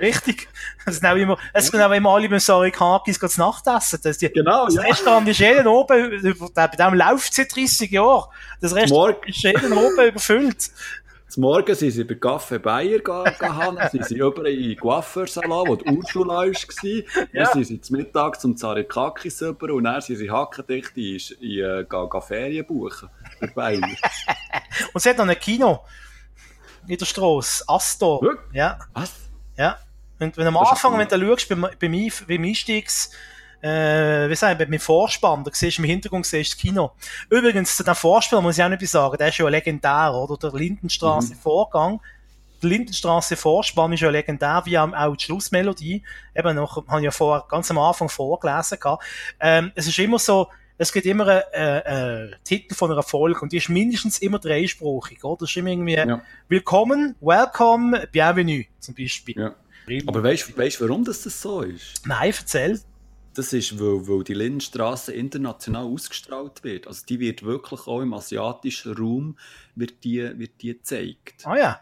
Richtig. Es sind auch immer, es sind auch immer alle beim Sarikakis zu Nachtessen. Das, die, Genau, das ja. Restaurant ist jeden oben, über- bei dem läuft seit 30 Jahren. Das Restaurant Morgen- ist jeden oben überfüllt. Zum Morgen sind sie bei Café Bayer ge- gegangen, sind sie über in den Coiffeursalon, wo die Ursula war. Dann Ja. sind sie zum Mittag zum Zarikakis rüber und dann sind sie hackendicht in, in, äh, ga- ga Ferien buchen. Bei Bayer. [laughs] Und es hat noch ein Kino. In der Strasse. Astor. Ja. Was? Ja. Und wenn am Das Anfang, cool. wenn du schaust, beim, beim, beim Einstiegs, äh, wie sagen, beim Vorspann, da siehst du im Hintergrund siehst du das Kino. Übrigens, zu dem Vorspann muss ich auch noch etwas sagen, der ist ja legendär, oder? Der Lindenstraße Vorgang. Der Lindenstraße Vorspann ist ja legendär, wie auch die Schlussmelodie. Eben noch, habe ich ja vor, ganz am Anfang vorgelesen gehabt. Ähm, es ist immer so, es gibt immer einen äh, äh, Titel von einer Folge und die ist mindestens immer dreisprachig, oder? Das ist immer irgendwie Ja. Willkommen, Welcome, Bienvenue, zum Beispiel. Ja. Aber weißt du, weißt, warum das, das so ist? Nein, erzähl. Das ist, weil, weil die Lindenstraße international ausgestrahlt wird. Also die wird wirklich auch im asiatischen Raum wird die, wird die gezeigt. Ah ja,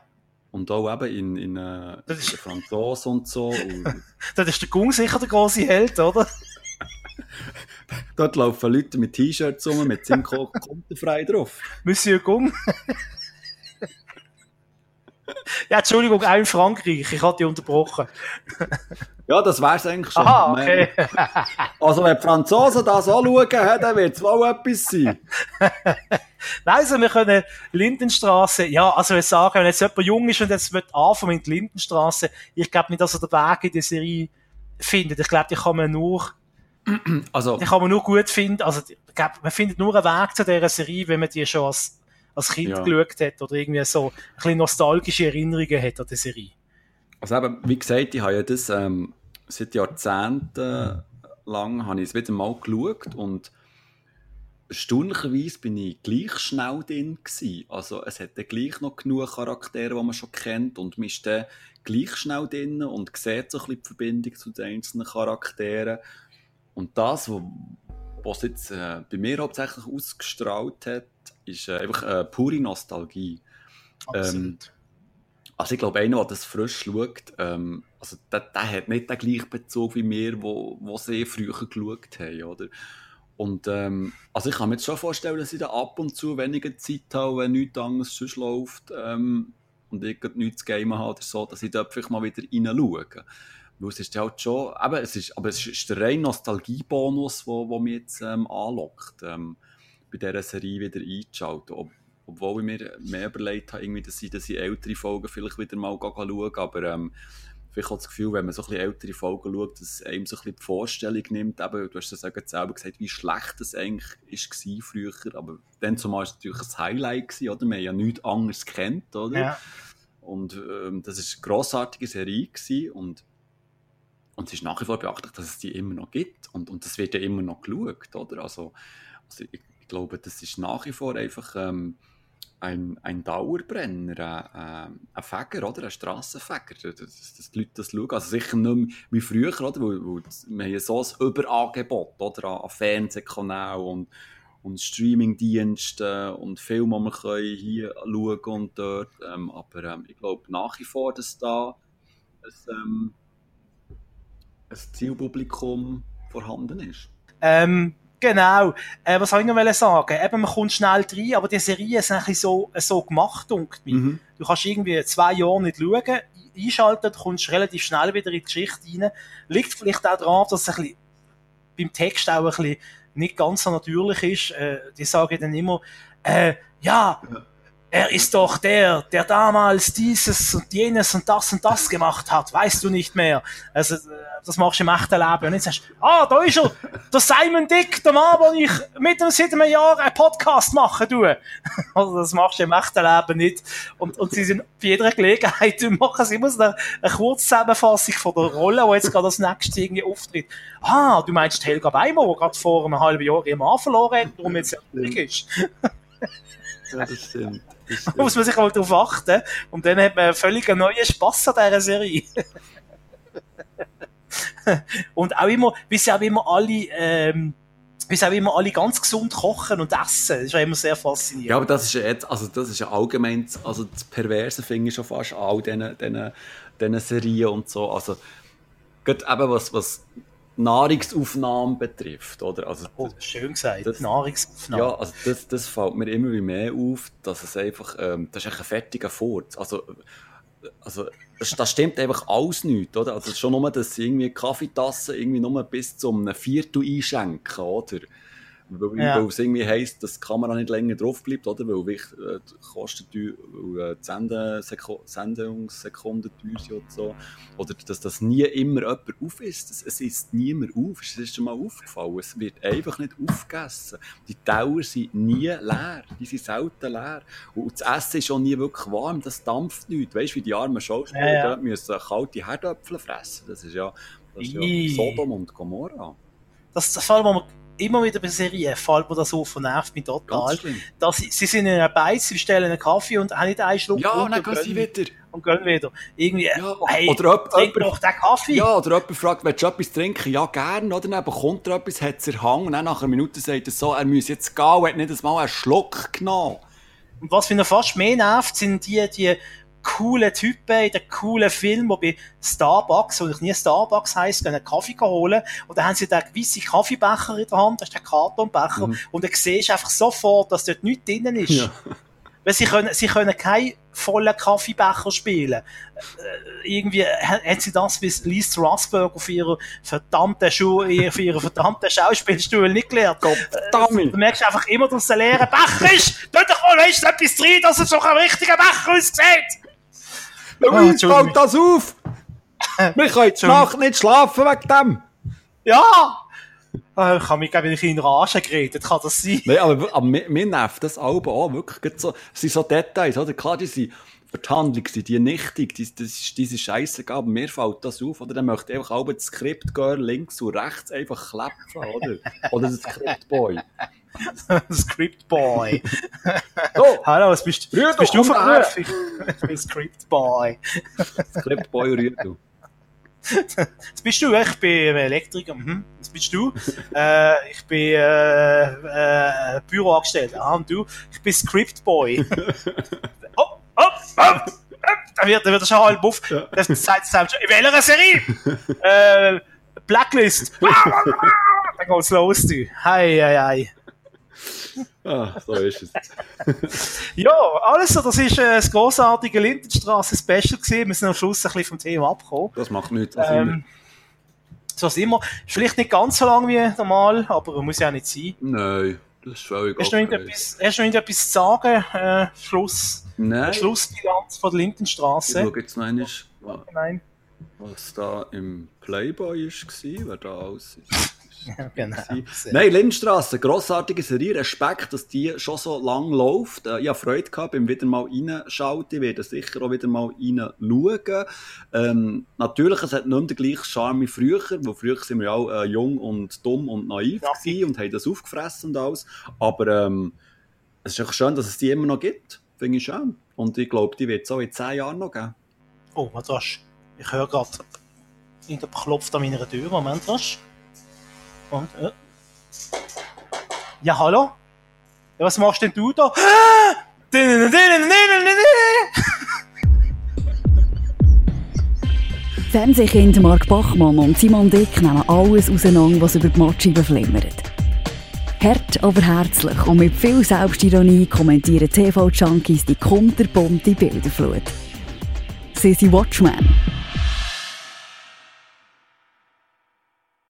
Und auch eben in, in, äh, Das ist- in Franzosen und so. [laughs] Und das ist der Gung sicher der große Held, oder? [laughs] [laughs] dort laufen Leute mit T-Shirts rum, mit seinem Ko- [laughs] Kontenfrei drauf. Monsieur Gung. ja, Entschuldigung, auch in Frankreich, ich hatte dich unterbrochen. Ja, das wär's eigentlich schon. Aha, okay. [laughs] Also wenn die Franzosen das anschauen, dann wird es wohl etwas sein. Nein, also wir können Lindenstraße, ja, also ich sage, wenn jetzt jemand jung ist und jetzt wird anfangen mit Lindenstraße, ich glaube nicht, dass er den Weg in die Serie findet. Ich glaube, die kann man nur [clears throat] Also, die kann man nur gut finden. Also, ich man findet nur einen Weg zu dieser Serie, wenn man die schon als, als Kind Ja. geschaut hat oder irgendwie so ein bisschen nostalgische Erinnerungen hat an die Serie. also eben, wie gesagt, ich habe ja das ähm, seit Jahrzehnten lang habe ich es wieder mal geschaut und erstaunlicherweise bin ich gleich schnell drin gewesen. Also es hat dann gleich noch genug Charaktere, die man schon kennt und man ist dann gleich schnell drin und sieht so ein bisschen die Verbindung zu den einzelnen Charakteren. Und das, was jetzt äh, bei mir hauptsächlich ausgestrahlt hat, ist äh, einfach äh, pure Nostalgie. Absolut. Also ich glaube, einer, der das frisch schaut, ähm, also der, der hat nicht den gleichen Bezug wie wir, wo, wo sie früher geschaut haben, oder? Und ähm, also ich kann mir jetzt schon vorstellen, dass ich da ab und zu weniger Zeit habe, wenn nichts anderes sonst läuft ähm, und ich nichts zu gamen habe oder so, dass ich da vielleicht mal wieder reinschaue. Weil es ist halt schon, eben, es ist, aber es ist der reine Nostalgiebonus, wo, wo mich jetzt ähm, anlockt, ähm, bei dieser Serie wieder einzuschalten. Ob, obwohl ich mir mehr überlegt habe, irgendwie, dass ich, dass ich ältere Folgen vielleicht wieder mal schaue, aber ähm, vielleicht auch das Gefühl, wenn man so ein bisschen ältere Folgen schaut, dass es einem so ein bisschen die Vorstellung nimmt, eben, du hast das ja selber gesagt, wie schlecht das eigentlich war früher, aber dann zumal war es natürlich ein Highlight, gewesen, oder? Man hat ja nichts anderes kennt, oder? Ja. Und ähm, das ist eine grossartige Serie gewesen und, und es ist nach wie vor beachtlich, dass es die immer noch gibt und, und das wird ja immer noch geschaut, oder? Also, also ich, ich glaube, das ist nach wie vor einfach ähm, ein, ein Dauerbrenner, ein, ein Fäger, oder? Ein Strassenfäger, dass, dass die Leute das schauen. Also sicher nicht mehr wie früher, oder? Weil, weil wir haben so ein Überangebot, oder? An, an Fernsehkanälen und und Streamingdienste und Filme, die wir hier schauen und dort. Ähm, aber ähm, ich glaube nach wie vor, dass da ähm, ein Zielpublikum vorhanden ist. Ähm, genau. Äh, was soll ich noch sagen? Eben, man kommt schnell rein, aber die Serie ist ein bisschen so, so gemacht. Mhm. Du kannst irgendwie zwei Jahre nicht schauen, einschalten, kommst relativ schnell wieder in die Geschichte rein. Liegt vielleicht auch daran, dass es ein bisschen beim Text auch ein bisschen nicht ganz so natürlich ist. Äh, die sagen dann immer, äh, ja, er ist doch der, der damals dieses und jenes und das und das gemacht hat, weißt du nicht mehr. Also, das machst du im echten Leben. Und jetzt sagst du, ah, da ist er, der Simon Dick, der Mann, wo ich mit ihm seit Jahr einen Podcast machen tue. [laughs] Also, das machst du im echten Leben nicht. Und, und sie sind bei jeder Gelegenheit, machen sie immer so eine, eine Zusammenfassung von der Rolle, die jetzt gerade das nächste irgendwie auftritt. Ah, du meinst Helga Beimer, die gerade vor einem halben Jahr ihren Mann verloren hat, warum jetzt nicht ist. ja, das stimmt. Da muss man sich mal drauf achten. Und dann hat man völlig einen neuen Spass an dieser Serie. [laughs] und auch immer, wie sie auch immer alle, ähm, wie sie auch immer alle ganz gesund kochen und essen. Das ist ja immer sehr faszinierend. Ja, aber das ist ja jetzt, also das ist ja allgemein, also das Perverse finde ich schon fast all diesen, diesen, diesen Serien und so. Also, gerade eben was, was Nahrungsaufnahme betrifft, oder? Also, oh, schön gesagt, das, Nahrungsaufnahme. Ja, also das, das fällt mir immer mehr auf, dass es einfach, ähm, das ist ein fertiger Furz. Also, also das, das, stimmt einfach alles nicht, oder? Also schon nur, dass sie irgendwie Kaffeetassen irgendwie nur bis zum Viertel einschenken, oder? Weil, ja. weil es irgendwie heisst, dass die Kamera nicht länger drauf bleibt, oder? Weil äh, kostet weil, äh, die Sendeseko Sendungssekunden teuer sind und so. Oder dass das nie immer jemand auf ist. Es, es ist niemand auf. Es ist schon mal aufgefallen. Es wird einfach nicht aufgegessen. Die Teller sind nie leer. Die sind selten leer. Und das Essen ist auch nie wirklich warm. Das dampft nicht. Weißt du, wie die armen Schauspieler ja, ja. müssen kalte Herdöpfel fressen. Das ist ja, das ist ja Sodom und Gomorra. Das ist der Fall, wo man immer wieder bei Serien fällt mir das auf und nervt mich total. Dass sie, sie sind in einer Beiz, sie bestellen einen Kaffee und haben nicht einen Schluck Ja, und dann gehen sie wieder. Und gehen wieder. Irgendwie, ja, hey, oder trink doch den Kaffee. Ja, oder jemand fragt, willst du etwas trinken? Ja, gerne. Oder dann bekommt er etwas, hat es erhangen und dann nach einer Minute sagt er so, er muss jetzt gehen und hat nicht einmal einen Schluck genommen. Und was mich noch fast mehr nervt, sind die, die coole Typen in den coolen Film, wo bei Starbucks, wo ich nie Starbucks heisst, einen Kaffee holen und dann haben sie da gewisse Kaffeebecher in der Hand, das ist der Kartonbecher mhm. und dann siehst du einfach sofort, dass dort nichts drin ist. Ja. [laughs] Weil sie können, sie können keinen vollen Kaffeebecher spielen. Äh, irgendwie haben sie das bis Lee Strasberg auf ihrer verdammten Schuh, [laughs] auf ihrer verdammten Schauspielstuhl nicht gelernt. Äh, du merkst einfach immer, dass es ein leerer Becher ist. Tu doch mal weißt, etwas drin, dass es so ein richtiger Becher aussieht. Luis, ah, fällt das auf! [laughs] Wir können die Nacht nicht schlafen wegen dem! Ja! Ah, ich habe mich ich in Rage geredet, kann das sein? Nein, aber, aber mir, mir nervt das Album auch wirklich. So, es sind so Details, oder? Klar, die sind für die Handlung sind die nichtig, die, das ist diese Scheiße, aber mir fällt das auf, oder? Dann möchte ich einfach auch das Script-Girl links und rechts einfach klepfen, oder? Oder das Script-Boy. [laughs] Script Boy. [laughs] Oh, Hallo, was bist, was bist du für ein Ich bin Script Boy. Script Boy Rüdo. [laughs] Was bist du? Ich bin Elektriker. Mhm. Was bist du? äh, ich bin äh, äh, Büroangestellter. Ah, und du? Ich bin Script Boy. oh, oh, oh. Da wird, da wird er schon halb buff. Das sagt selbst schon. In welcher Serie? äh, Blacklist. Dann geht's los, du. Hei, hei, hei. Ah, so ist es. [laughs] ja, also, das ist äh, das grossartige Lindenstraße-Special gewesen. Wir sind am Schluss ein bisschen vom Thema abgekommen. Das macht nichts. Das ähm, so ist immer. Vielleicht nicht ganz so lang wie normal, aber muss ja auch nicht sein. Nein, das ist völlig hast, du hast du noch irgendetwas zu sagen? Äh, Schluss, Nein. Schlussbilanz von der Lindenstraße. Ich schaue jetzt noch einmal, was da im Playboy war, wer da aussieht. Genau. Nein, Lindstraße, grossartige Serie. Respekt, dass die schon so lang läuft. Äh, ich habe Freude gehabt beim wieder mal reinschauen. Ich werde sicher auch wieder mal reinschauen. Ähm, natürlich, es hat nicht mehr den gleichen Charme wie früher, wo früher sind wir ja auch äh, jung und dumm und naiv ja. und haben das aufgefressen und alles. Aber ähm, es ist auch schön, dass es die immer noch gibt. Finde ich schön. Und ich glaube, die wird es auch in zehn Jahren noch geben. Oh, was hast Ich höre gerade, der klopft an meiner Tür. Moment, was? Und, äh. Ja, hallo? Ja, was machst denn du da? Fernsehkind Mark Bachmann und Simon Dick nehmen alles auseinander, was über die Matscheibe flimmert. Hart, aber herzlich und mit viel Selbstironie kommentieren TV-Junkies die kunterbunte Bilderflut. Sie sind Watchman